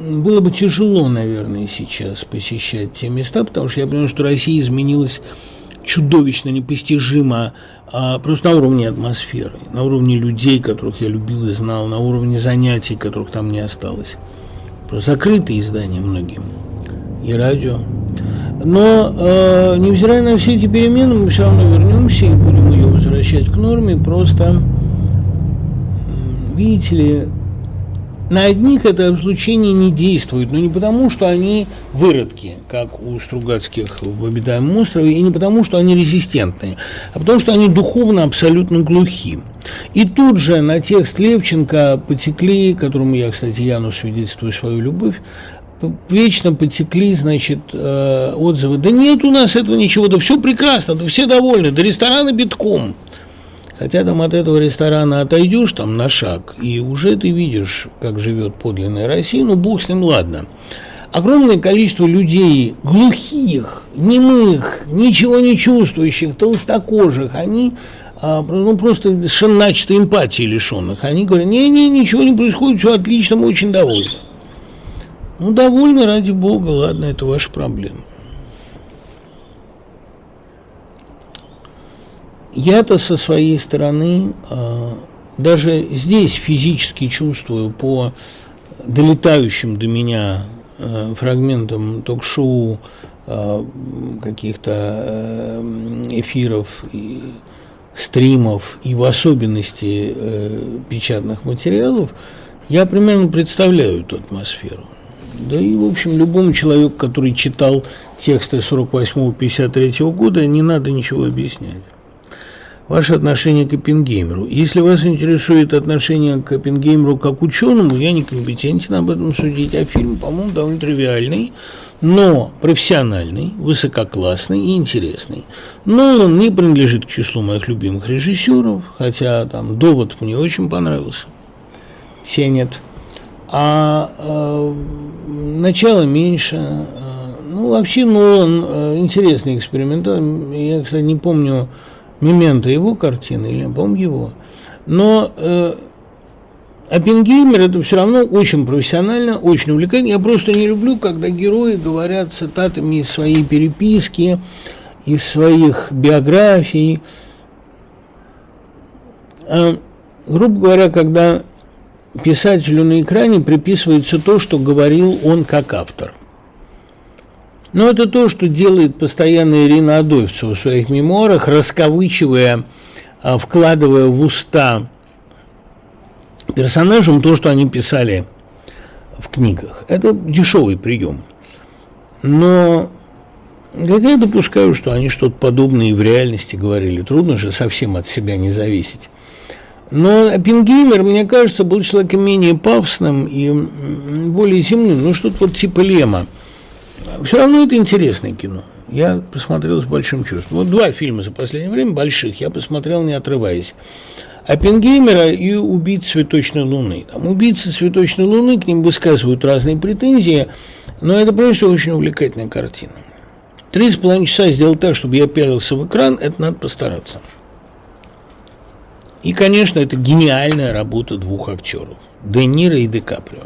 было бы тяжело, наверное, сейчас посещать те места, потому что я понимаю, что Россия изменилась чудовищно, непостижимо, а просто на уровне атмосферы, на уровне людей, которых я любил и знал, на уровне занятий, которых там не осталось закрытые издания многим, и радио. Но, э, невзирая на все эти перемены, мы все равно вернемся и будем ее возвращать к норме. Просто, видите ли, на одних это облучение не действует, но не потому, что они выродки, как у Стругацких в обитаемом острове, и не потому, что они резистентные, а потому, что они духовно абсолютно глухи. И тут же на текст Левченко потекли, которому я, кстати, Яну свидетельствую свою любовь, вечно потекли, значит, э, отзывы. Да нет у нас этого ничего, да все прекрасно, да все довольны, да рестораны битком. Хотя там от этого ресторана отойдешь там на шаг, и уже ты видишь, как живет подлинная Россия, ну, бог с ним, ладно. Огромное количество людей, глухих, немых, ничего не чувствующих, толстокожих, они а, ну, просто начато эмпатии лишенных. Они говорят, не-не, ничего не происходит, все отлично, мы очень довольны. Ну, довольны, ради бога, ладно, это ваша проблема. Я-то со своей стороны а, даже здесь физически чувствую по долетающим до меня а, фрагментам ток-шоу а, каких-то эфиров и стримов и в особенности печатных материалов, я примерно представляю эту атмосферу. Да и, в общем, любому человеку, который читал тексты 48-53 года, не надо ничего объяснять ваше отношение к Оппенгеймеру. Если вас интересует отношение к Оппенгеймеру как ученому, я не компетентен об этом судить, а фильм, по-моему, довольно тривиальный, но профессиональный, высококлассный и интересный. Но он не принадлежит к числу моих любимых режиссеров, хотя там «Довод» мне очень понравился. Тенет. А э, начало меньше. Э, ну, вообще, Нолан э, интересный экспериментатор. Я, кстати, не помню момента его картины, или помню его. Но э, Оппенгеймер – это все равно очень профессионально, очень увлекательно. Я просто не люблю, когда герои говорят цитатами из своей переписки, из своих биографий. А, грубо говоря, когда писателю на экране приписывается то, что говорил он как автор. Но это то, что делает постоянно Ирина Адоевцева в своих мемуарах, расковычивая, а, вкладывая в уста персонажам то, что они писали в книгах. Это дешевый прием. Но как я допускаю, что они что-то подобное и в реальности говорили. Трудно же совсем от себя не зависеть. Но Оппенгеймер, мне кажется, был человеком менее пафосным и более земным, ну что-то вот типа Лема. Все равно это интересное кино. Я посмотрел с большим чувством. Вот два фильма за последнее время больших я посмотрел, не отрываясь. Оппенгеймера и убийц цветочной луны. Там убийцы цветочной луны, к ним высказывают разные претензии, но это просто очень увлекательная картина. Три с половиной часа сделать так, чтобы я пялился в экран, это надо постараться. И, конечно, это гениальная работа двух актеров – Де Ниро и Ди Каприо.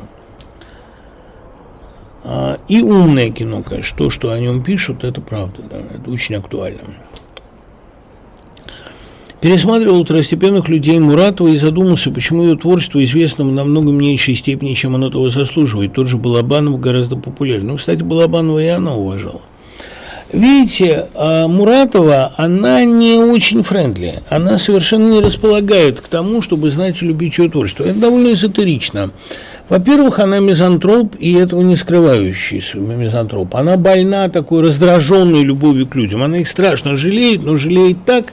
А, и умное кино, конечно, то, что о нем пишут, это правда, да, это очень актуально. Пересматривал второстепенных людей Муратова и задумался, почему ее творчество известно в намного меньшей степени, чем оно того заслуживает. Тот же Балабанов гораздо популярнее. Ну, кстати, Балабанова и она уважала. Видите, а, Муратова, она не очень friendly. Она совершенно не располагает к тому, чтобы знать и любить ее творчество. Это довольно эзотерично. Во-первых, она мизантроп, и этого не скрывающийся мизантроп. Она больна такой раздраженной любовью к людям. Она их страшно жалеет, но жалеет так,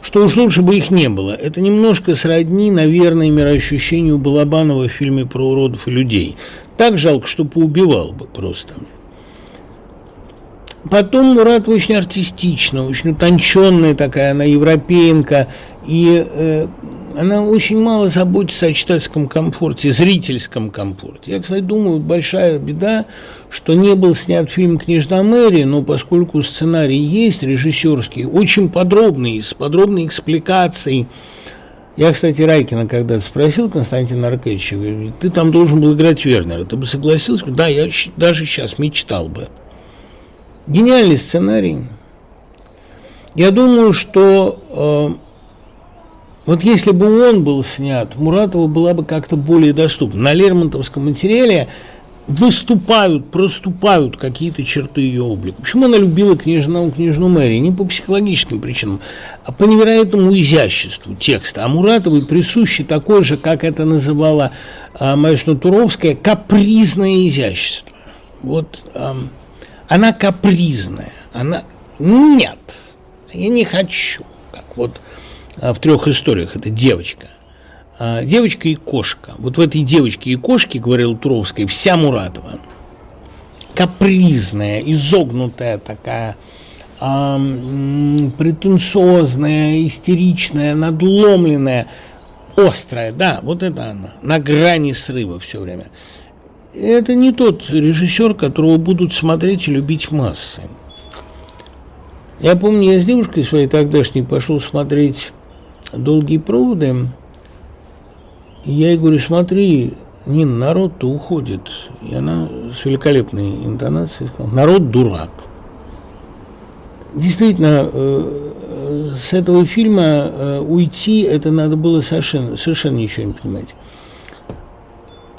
что уж лучше бы их не было. Это немножко сродни, наверное, мироощущению Балабанова в фильме про уродов и людей. Так жалко, что поубивал бы просто. Потом Мурат очень артистично, очень утонченная такая, она европейка, и э, она очень мало заботится о читательском комфорте, зрительском комфорте. Я, кстати, думаю, большая беда, что не был снят фильм «Княжна Мэри», но поскольку сценарий есть, режиссерский, очень подробный, с подробной экспликацией, я, кстати, Райкина когда-то спросил Константина Аркадьевича, ты там должен был играть Вернера, ты бы согласился? Да, я даже сейчас мечтал бы. Гениальный сценарий. Я думаю, что э, вот если бы он был снят, Муратова была бы как-то более доступна. На Лермонтовском материале выступают, проступают какие-то черты ее облика. Почему она любила княжну, княжну Мэри? Не по психологическим причинам, а по невероятному изяществу текста. А Муратовой присуще такое же, как это называла а, Маэсна Туровская, капризное изящество. Вот а, она капризная. Она... Нет, я не хочу. Как вот в трех историях. Это девочка. А, девочка и кошка. Вот в этой девочке и кошке, говорил Туровская, вся Муратова. Капризная, изогнутая такая, а, претенциозная, истеричная, надломленная, острая. Да, вот это она. На грани срыва все время. Это не тот режиссер, которого будут смотреть и любить массы. Я помню, я с девушкой своей тогдашней пошел смотреть долгие проводы. Я ей говорю, смотри, Нин, народ-то уходит. И она с великолепной интонацией сказала, народ дурак. Действительно, э, с этого фильма э, уйти, это надо было совершенно, совершенно ничего не понимать.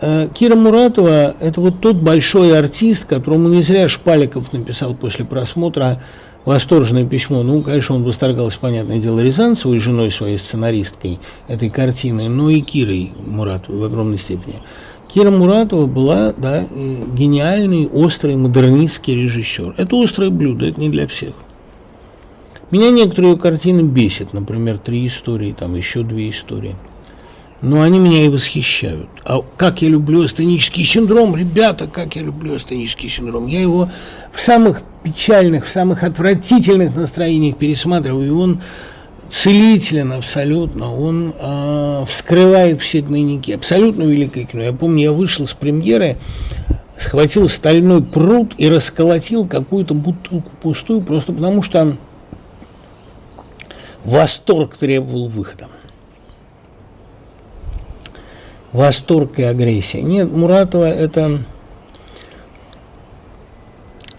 Э, Кира Муратова – это вот тот большой артист, которому не зря Шпаликов написал после просмотра восторженное письмо. Ну, конечно, он восторгался, понятное дело, Рязанцевой, женой своей сценаристкой этой картины, но и Кирой Муратовой в огромной степени. Кира Муратова была да, гениальный, острый, модернистский режиссер. Это острое блюдо, это не для всех. Меня некоторые картины бесят, например, три истории, там еще две истории. но они меня и восхищают. А как я люблю астенический синдром, ребята, как я люблю астенический синдром. Я его в самых печальных, в самых отвратительных настроениях пересматриваю, и он целителен абсолютно, он э, вскрывает все гнойники. Абсолютно великое кино. Я помню, я вышел с премьеры, схватил стальной пруд и расколотил какую-то бутылку пустую, просто потому что восторг требовал выхода восторг и агрессия. Нет, Муратова это...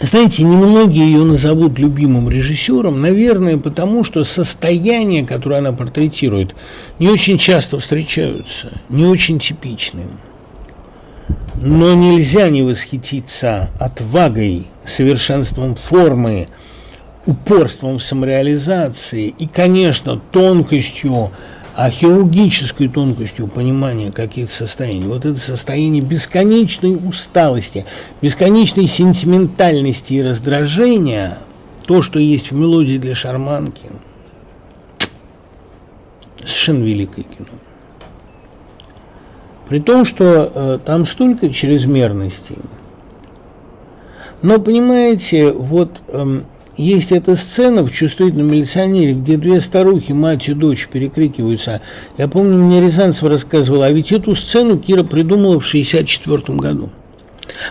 Знаете, немногие ее назовут любимым режиссером, наверное, потому что состояния, которые она портретирует, не очень часто встречаются, не очень типичны. Но нельзя не восхититься отвагой, совершенством формы, упорством в самореализации и, конечно, тонкостью а хирургической тонкостью понимания каких-то состояний. Вот это состояние бесконечной усталости, бесконечной сентиментальности и раздражения, то, что есть в мелодии для шарманки, совершенно великое кино. При том, что э, там столько чрезмерностей. Но, понимаете, вот э, есть эта сцена в «Чувствительном милиционере», где две старухи, мать и дочь, перекрикиваются. Я помню, мне Рязанцев рассказывал, а ведь эту сцену Кира придумала в 1964 году.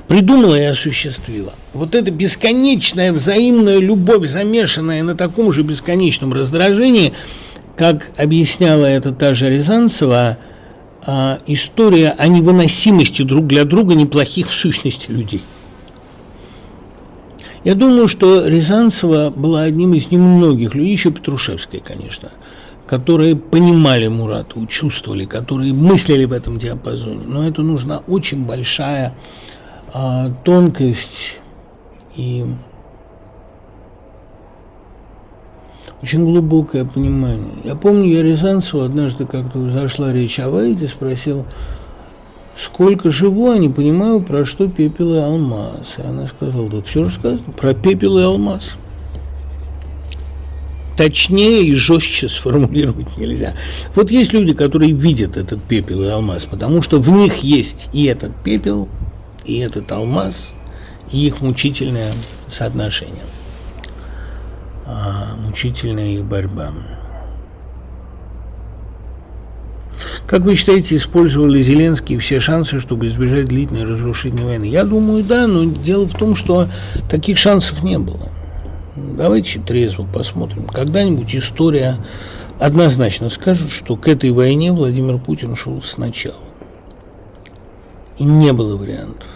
Придумала и осуществила. Вот эта бесконечная взаимная любовь, замешанная на таком же бесконечном раздражении, как объясняла это та же Рязанцева, а, история о невыносимости друг для друга неплохих в сущности людей. Я думаю, что Рязанцева была одним из немногих людей, еще Петрушевская, конечно, которые понимали Муратову, чувствовали, которые мыслили в этом диапазоне. Но это нужна очень большая а, тонкость и очень глубокое понимание. Я помню, я Рязанцеву однажды как-то зашла речь о Ваиде, спросил, Сколько живу, а не понимаю, про что пепел и алмаз. И она сказала, да все рассказано, про пепел и алмаз. Точнее и жестче сформулировать нельзя. Вот есть люди, которые видят этот пепел и алмаз, потому что в них есть и этот пепел, и этот алмаз, и их мучительное соотношение, а, мучительная их борьба. Как вы считаете, использовали Зеленский все шансы, чтобы избежать длительной разрушительной войны? Я думаю, да, но дело в том, что таких шансов не было. Давайте трезво посмотрим. Когда-нибудь история однозначно скажет, что к этой войне Владимир Путин шел сначала. И не было вариантов.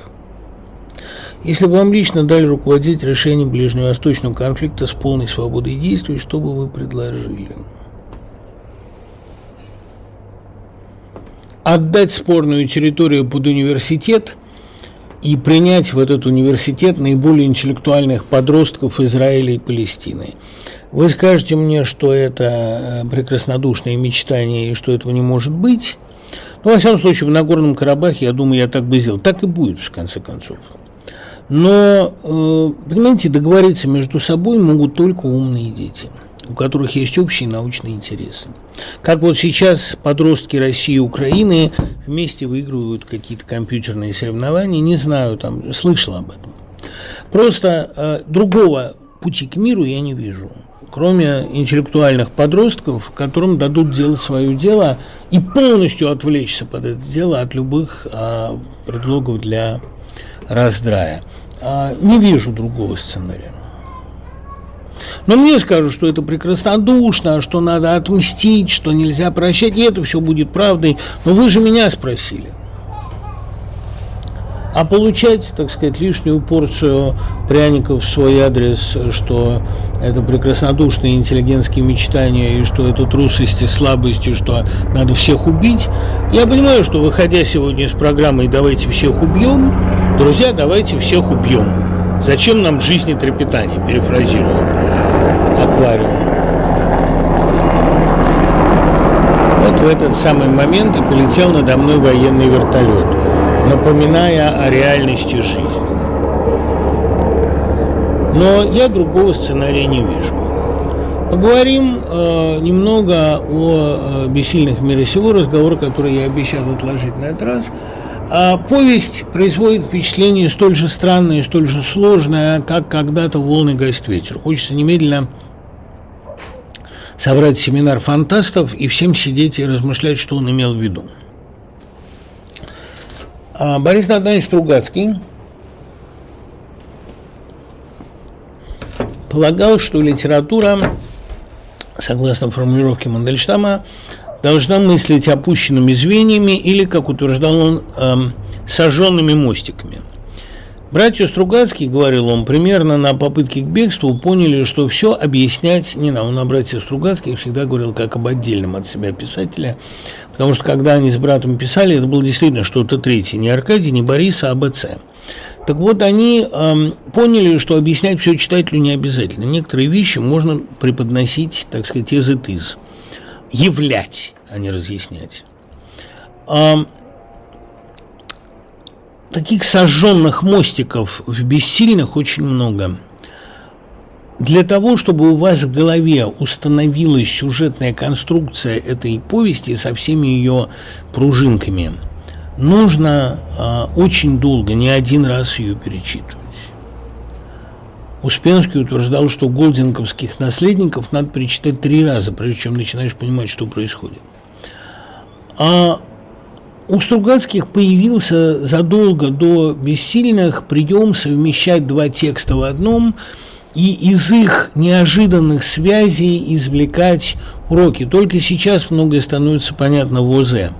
Если бы вам лично дали руководить решением ближневосточного конфликта с полной свободой действий, что бы вы предложили? Отдать спорную территорию под университет и принять в этот университет наиболее интеллектуальных подростков Израиля и Палестины. Вы скажете мне, что это э, прекраснодушное мечтание и что этого не может быть. Ну, во всяком случае, в Нагорном Карабахе, я думаю, я так бы сделал. Так и будет, в конце концов. Но, э, понимаете, договориться между собой могут только умные дети – у которых есть общие научные интересы. Как вот сейчас подростки России и Украины вместе выигрывают какие-то компьютерные соревнования, не знаю, там, слышал об этом. Просто э, другого пути к миру я не вижу, кроме интеллектуальных подростков, которым дадут делать свое дело и полностью отвлечься под это дело от любых э, предлогов для раздрая. Э, не вижу другого сценария. Но мне скажут, что это прекраснодушно, что надо отмстить, что нельзя прощать, и это все будет правдой. Но вы же меня спросили. А получать, так сказать, лишнюю порцию пряников в свой адрес, что это прекраснодушные интеллигентские мечтания, и что это трусость и слабость, и что надо всех убить. Я понимаю, что выходя сегодня из программы «Давайте всех убьем», друзья, давайте всех убьем. Зачем нам жизни трепетание, перефразирую аквариум. Вот в этот самый момент и полетел надо мной военный вертолет, напоминая о реальности жизни. Но я другого сценария не вижу. Поговорим э, немного о э, бессильных мира сего, разговор, который я обещал отложить на этот раз. А повесть производит впечатление столь же странное, столь же сложное, как когда-то «Волны гасит ветер». Хочется немедленно собрать семинар фантастов и всем сидеть и размышлять, что он имел в виду. А Борис Натанович Стругацкий полагал, что литература, согласно формулировке Мандельштама, должна мыслить опущенными звеньями или, как утверждал он, эм, сожженными мостиками. Братья Стругацкие, говорил он, примерно на попытке к бегству поняли, что все объяснять не надо. Он о братьях Стругацких всегда говорил как об отдельном от себя писателе, потому что когда они с братом писали, это было действительно что-то третье, не Аркадий, не Борис, а АБЦ. Так вот, они эм, поняли, что объяснять все читателю не обязательно. Некоторые вещи можно преподносить, так сказать, из и тыз. Являть, а не разъяснять. Таких сожженных мостиков в бессильных очень много. Для того, чтобы у вас в голове установилась сюжетная конструкция этой повести со всеми ее пружинками – нужно э, очень долго, не один раз ее перечитывать. Успенский утверждал, что голдинговских наследников надо перечитать три раза, прежде чем начинаешь понимать, что происходит. А у Стругацких появился задолго до «Бессильных» прием совмещать два текста в одном и из их неожиданных связей извлекать уроки. Только сейчас многое становится понятно в ОЗ.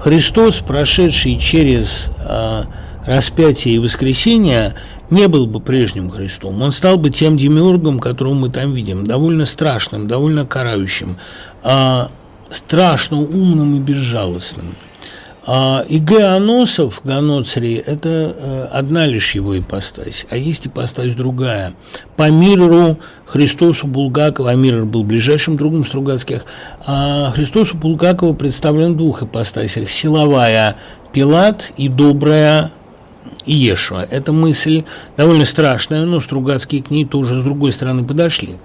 Христос, прошедший через э, распятие и воскресение, не был бы прежним Христом. Он стал бы тем демиургом, которого мы там видим, довольно страшным, довольно карающим, э, страшно умным и безжалостным. А Иге Аносов, Ганоцри, это э, одна лишь его ипостась, а есть ипостась другая. По миру Христосу Булгакову, а Мирр был ближайшим другом Стругацких, а Христосу Булгакову представлен в двух ипостасях. Силовая Пилат и добрая Иешуа. Эта мысль довольно страшная, но Стругацкие к ней тоже с другой стороны подошли.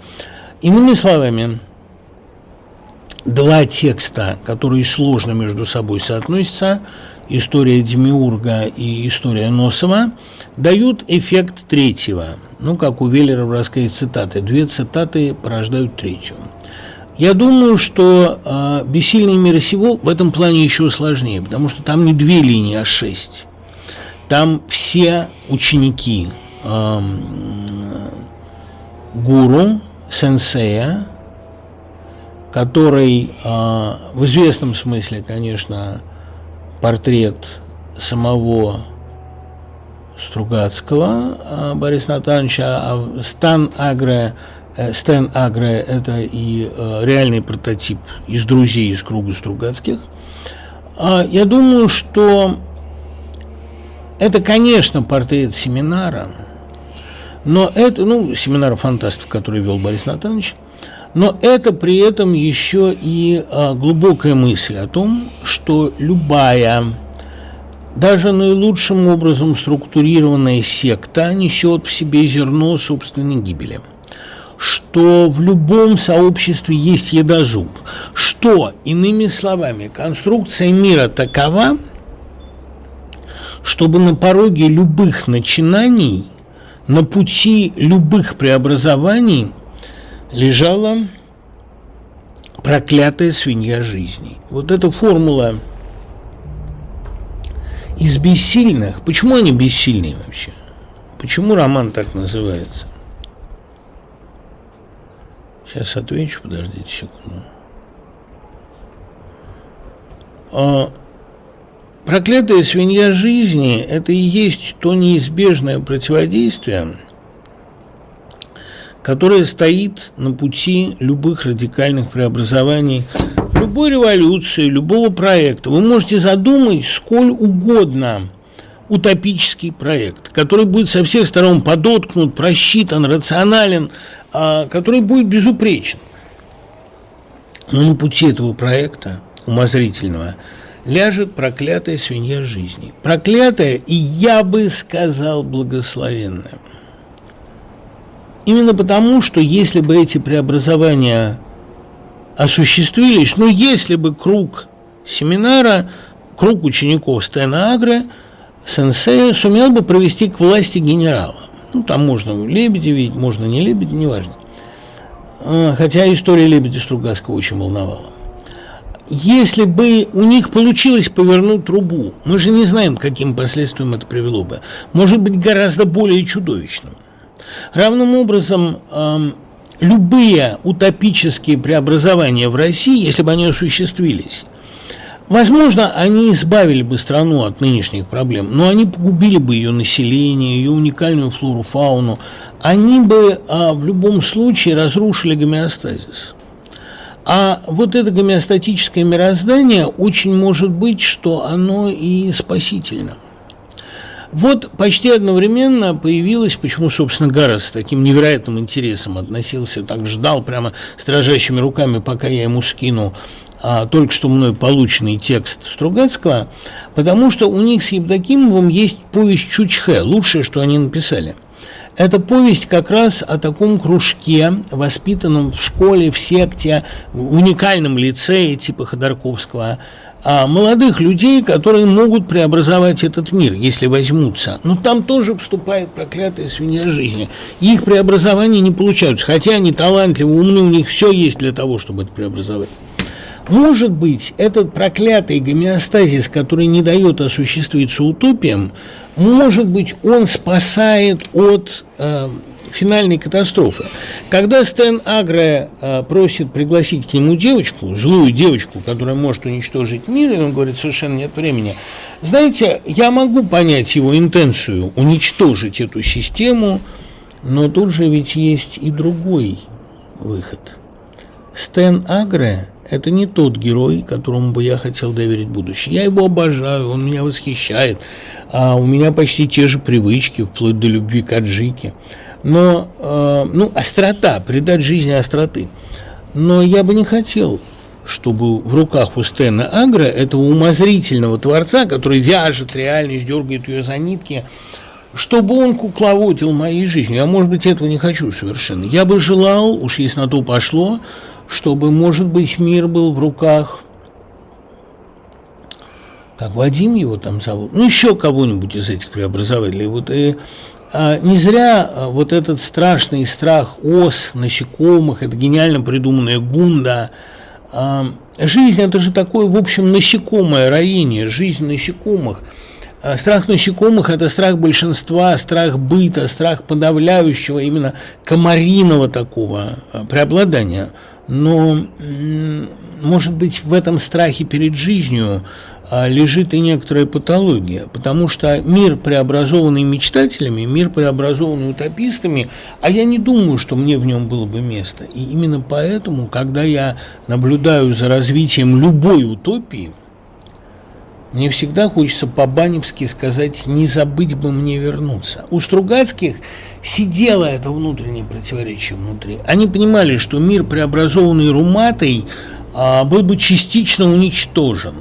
Иными словами, два текста, которые сложно между собой соотносятся, история Демиурга и история Носова, дают эффект третьего. Ну, как у Веллера в рассказе цитаты. Две цитаты порождают третью. Я думаю, что э, «Бессильный мир сего» в этом плане еще сложнее, потому что там не две линии, а шесть. Там все ученики э, гуру, сенсея, который а, в известном смысле, конечно, портрет самого Стругацкого а, Бориса Натановича, а Стан Агре, э, Стэн Агре – это и э, реальный прототип из друзей из круга Стругацких. Я думаю, что это, конечно, портрет семинара, но это, ну, семинара фантастов, который вел Борис Натанович – но это при этом еще и а, глубокая мысль о том, что любая, даже наилучшим образом структурированная секта несет в себе зерно собственной гибели. Что в любом сообществе есть едозуб, что, иными словами, конструкция мира такова, чтобы на пороге любых начинаний, на пути любых преобразований – лежала проклятая свинья жизни. Вот эта формула из бессильных. Почему они бессильные вообще? Почему роман так называется? Сейчас отвечу, подождите секунду. Проклятая свинья жизни – это и есть то неизбежное противодействие – которая стоит на пути любых радикальных преобразований, любой революции, любого проекта. Вы можете задумать сколь угодно утопический проект, который будет со всех сторон подоткнут, просчитан, рационален, а, который будет безупречен. Но на пути этого проекта, умозрительного, ляжет проклятая свинья жизни. Проклятая и, я бы сказал, благословенная. именно потому, что если бы эти преобразования осуществились, ну, если бы круг семинара, круг учеников Стена Агре, сенсея сумел бы провести к власти генерала. Ну, там можно Лебедя видеть, можно не Лебедя, неважно. А, хотя история Лебедя Стругацкого очень волновала. Если бы у них получилось повернуть трубу, мы же не знаем, каким последствиям это привело бы. Может быть, гораздо более чудовищным. Равным образом, любые утопические преобразования в России, если бы они осуществились, Возможно, они избавили бы страну от нынешних проблем, но они погубили бы ее население, ее уникальную флору, фауну. Они бы а, в любом случае разрушили гомеостазис. А вот это гомеостатическое мироздание очень может быть, что оно и спасительно. Вот почти одновременно появилась, почему, собственно, Гаррес с таким невероятным интересом относился, так ждал прямо с руками, пока я ему скину а, только что мной полученный текст Стругацкого, потому что у них с Евдокимовым есть повесть Чучхе, лучшее, что они написали. Это повесть как раз о таком кружке, воспитанном в школе, в секте, в уникальном лицее типа Ходорковского, а молодых людей, которые могут преобразовать этот мир, если возьмутся. Но там тоже вступает проклятая свинья жизни. Их преобразования не получаются, хотя они талантливы, умны, у них все есть для того, чтобы это преобразовать. Может быть, этот проклятый гомеостазис, который не дает осуществиться утопиям, может быть, он спасает от э, финальной катастрофы. Когда Стэн Агре э, просит пригласить к нему девочку, злую девочку, которая может уничтожить мир, и он говорит, совершенно нет времени. Знаете, я могу понять его интенцию уничтожить эту систему, но тут же ведь есть и другой выход. Стэн Агре это не тот герой, которому бы я хотел доверить будущее. Я его обожаю, он меня восхищает, а у меня почти те же привычки, вплоть до любви к аджике. Но, э, ну, острота, придать жизни остроты. Но я бы не хотел, чтобы в руках у Стэна Агра, этого умозрительного творца, который вяжет реальность, дергает ее за нитки, чтобы он кукловодил моей жизнью. Я, может быть, этого не хочу совершенно. Я бы желал, уж если на то пошло, чтобы, может быть, мир был в руках, как Вадим его там зовут, ну, еще кого-нибудь из этих преобразователей. Вот и а, не зря а, вот этот страшный страх ос, насекомых, это гениально придуманная гунда. А, жизнь – это же такое, в общем, насекомое роение, жизнь насекомых – Страх насекомых – это страх большинства, страх быта, страх подавляющего, именно комариного такого преобладания – но, может быть, в этом страхе перед жизнью а, лежит и некоторая патология, потому что мир, преобразованный мечтателями, мир, преобразованный утопистами, а я не думаю, что мне в нем было бы место. И именно поэтому, когда я наблюдаю за развитием любой утопии – мне всегда хочется по-баневски сказать «не забыть бы мне вернуться». У Стругацких сидело это внутреннее противоречие внутри. Они понимали, что мир, преобразованный Руматой, а, был бы частично уничтожен.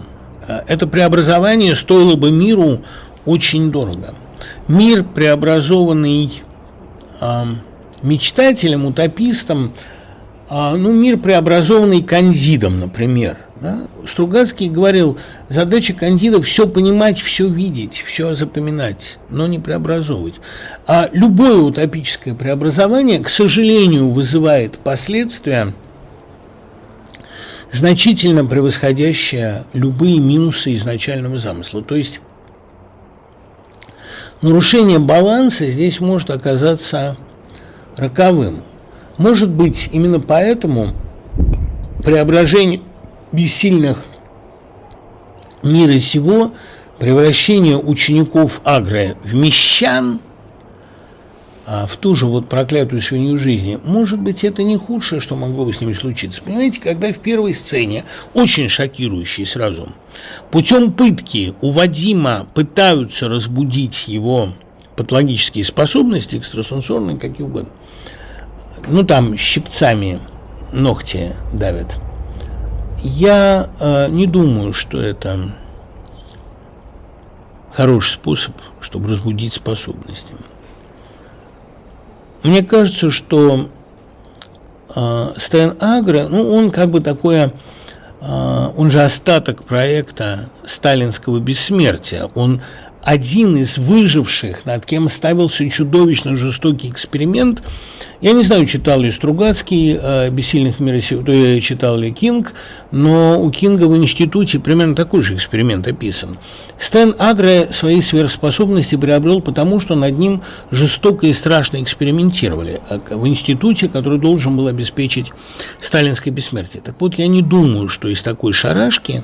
А, это преобразование стоило бы миру очень дорого. Мир, преобразованный а, мечтателем, утопистом, ну, мир, преобразованный Кандидом, например – да? Стругацкий говорил, задача кандида все понимать, все видеть, все запоминать, но не преобразовывать. А любое утопическое преобразование, к сожалению, вызывает последствия, значительно превосходящие любые минусы изначального замысла. То есть нарушение баланса здесь может оказаться роковым. Может быть, именно поэтому преображение бессильных мира сего, превращение учеников Агры в мещан, а в ту же вот проклятую свинью жизни, может быть, это не худшее, что могло бы с ними случиться. Понимаете, когда в первой сцене, очень шокирующей сразу, путем пытки у Вадима пытаются разбудить его патологические способности, экстрасенсорные, какие угодно, ну, там щипцами ногти давят – я э, не думаю, что это хороший способ, чтобы разбудить способности. мне кажется, что э, Стэн Агро, ну, он как бы такое, э, он же остаток проекта сталинского бессмертия. Он один из выживших, над кем ставился чудовищно жестокий эксперимент. Я не знаю, читал ли Стругацкий э, «Бессильных мира сего», читал ли Кинг, но у Кинга в институте примерно такой же эксперимент описан. Стэн Агре свои сверхспособности приобрел потому, что над ним жестоко и страшно экспериментировали а в институте, который должен был обеспечить сталинское бессмертие. Так вот, я не думаю, что из такой шарашки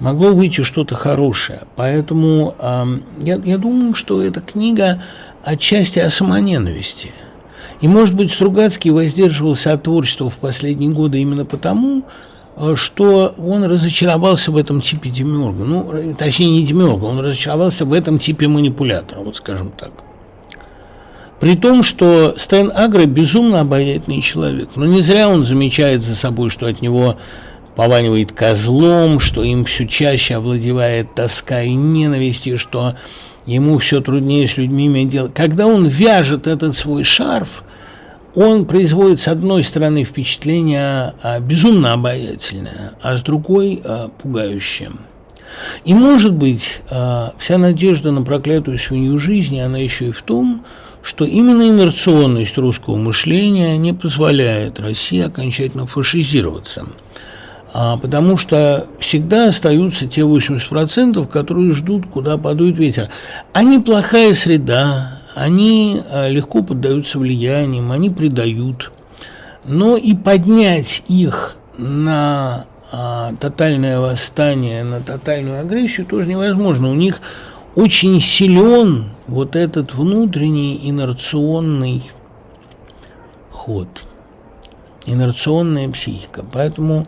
могло выйти что-то хорошее. Поэтому э, я, я думаю, что эта книга отчасти о самоненависти. И, может быть, Стругацкий воздерживался от творчества в последние годы именно потому, э, что он разочаровался в этом типе демиурга. Ну, точнее, не демиурга, он разочаровался в этом типе манипулятора, вот скажем так. При том, что Стэн Агро безумно обаятельный человек. Но не зря он замечает за собой, что от него пованивает козлом, что им все чаще овладевает тоска и ненависть, и что ему все труднее с людьми иметь дело. Когда он вяжет этот свой шарф, он производит с одной стороны впечатление а, безумно обаятельное, а с другой а, пугающее. И, может быть, а, вся надежда на проклятую свинью жизни, она еще и в том, что именно инерционность русского мышления не позволяет России окончательно фашизироваться – потому что всегда остаются те 80%, которые ждут, куда подует ветер. Они плохая среда, они а, легко поддаются влияниям, они предают. Но и поднять их на а, тотальное восстание, на тотальную агрессию тоже невозможно. У них очень силен вот этот внутренний инерционный ход, инерционная психика. Поэтому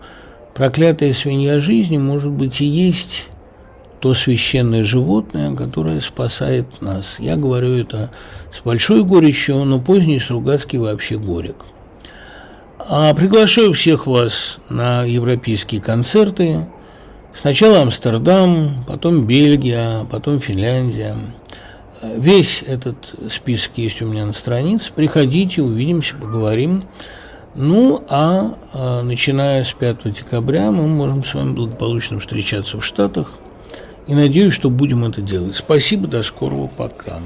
Проклятая свинья жизни, может быть, и есть то священное животное, которое спасает нас. Я говорю это с большой горечью, но поздний Стругацкий вообще горек. А приглашаю всех вас на европейские концерты. Сначала Амстердам, потом Бельгия, потом Финляндия. Весь этот список есть у меня на странице. Приходите, увидимся, поговорим. Ну, а, а начиная с 5 декабря мы можем с вами благополучно встречаться в Штатах. И надеюсь, что будем это делать. Спасибо, до скорого, пока.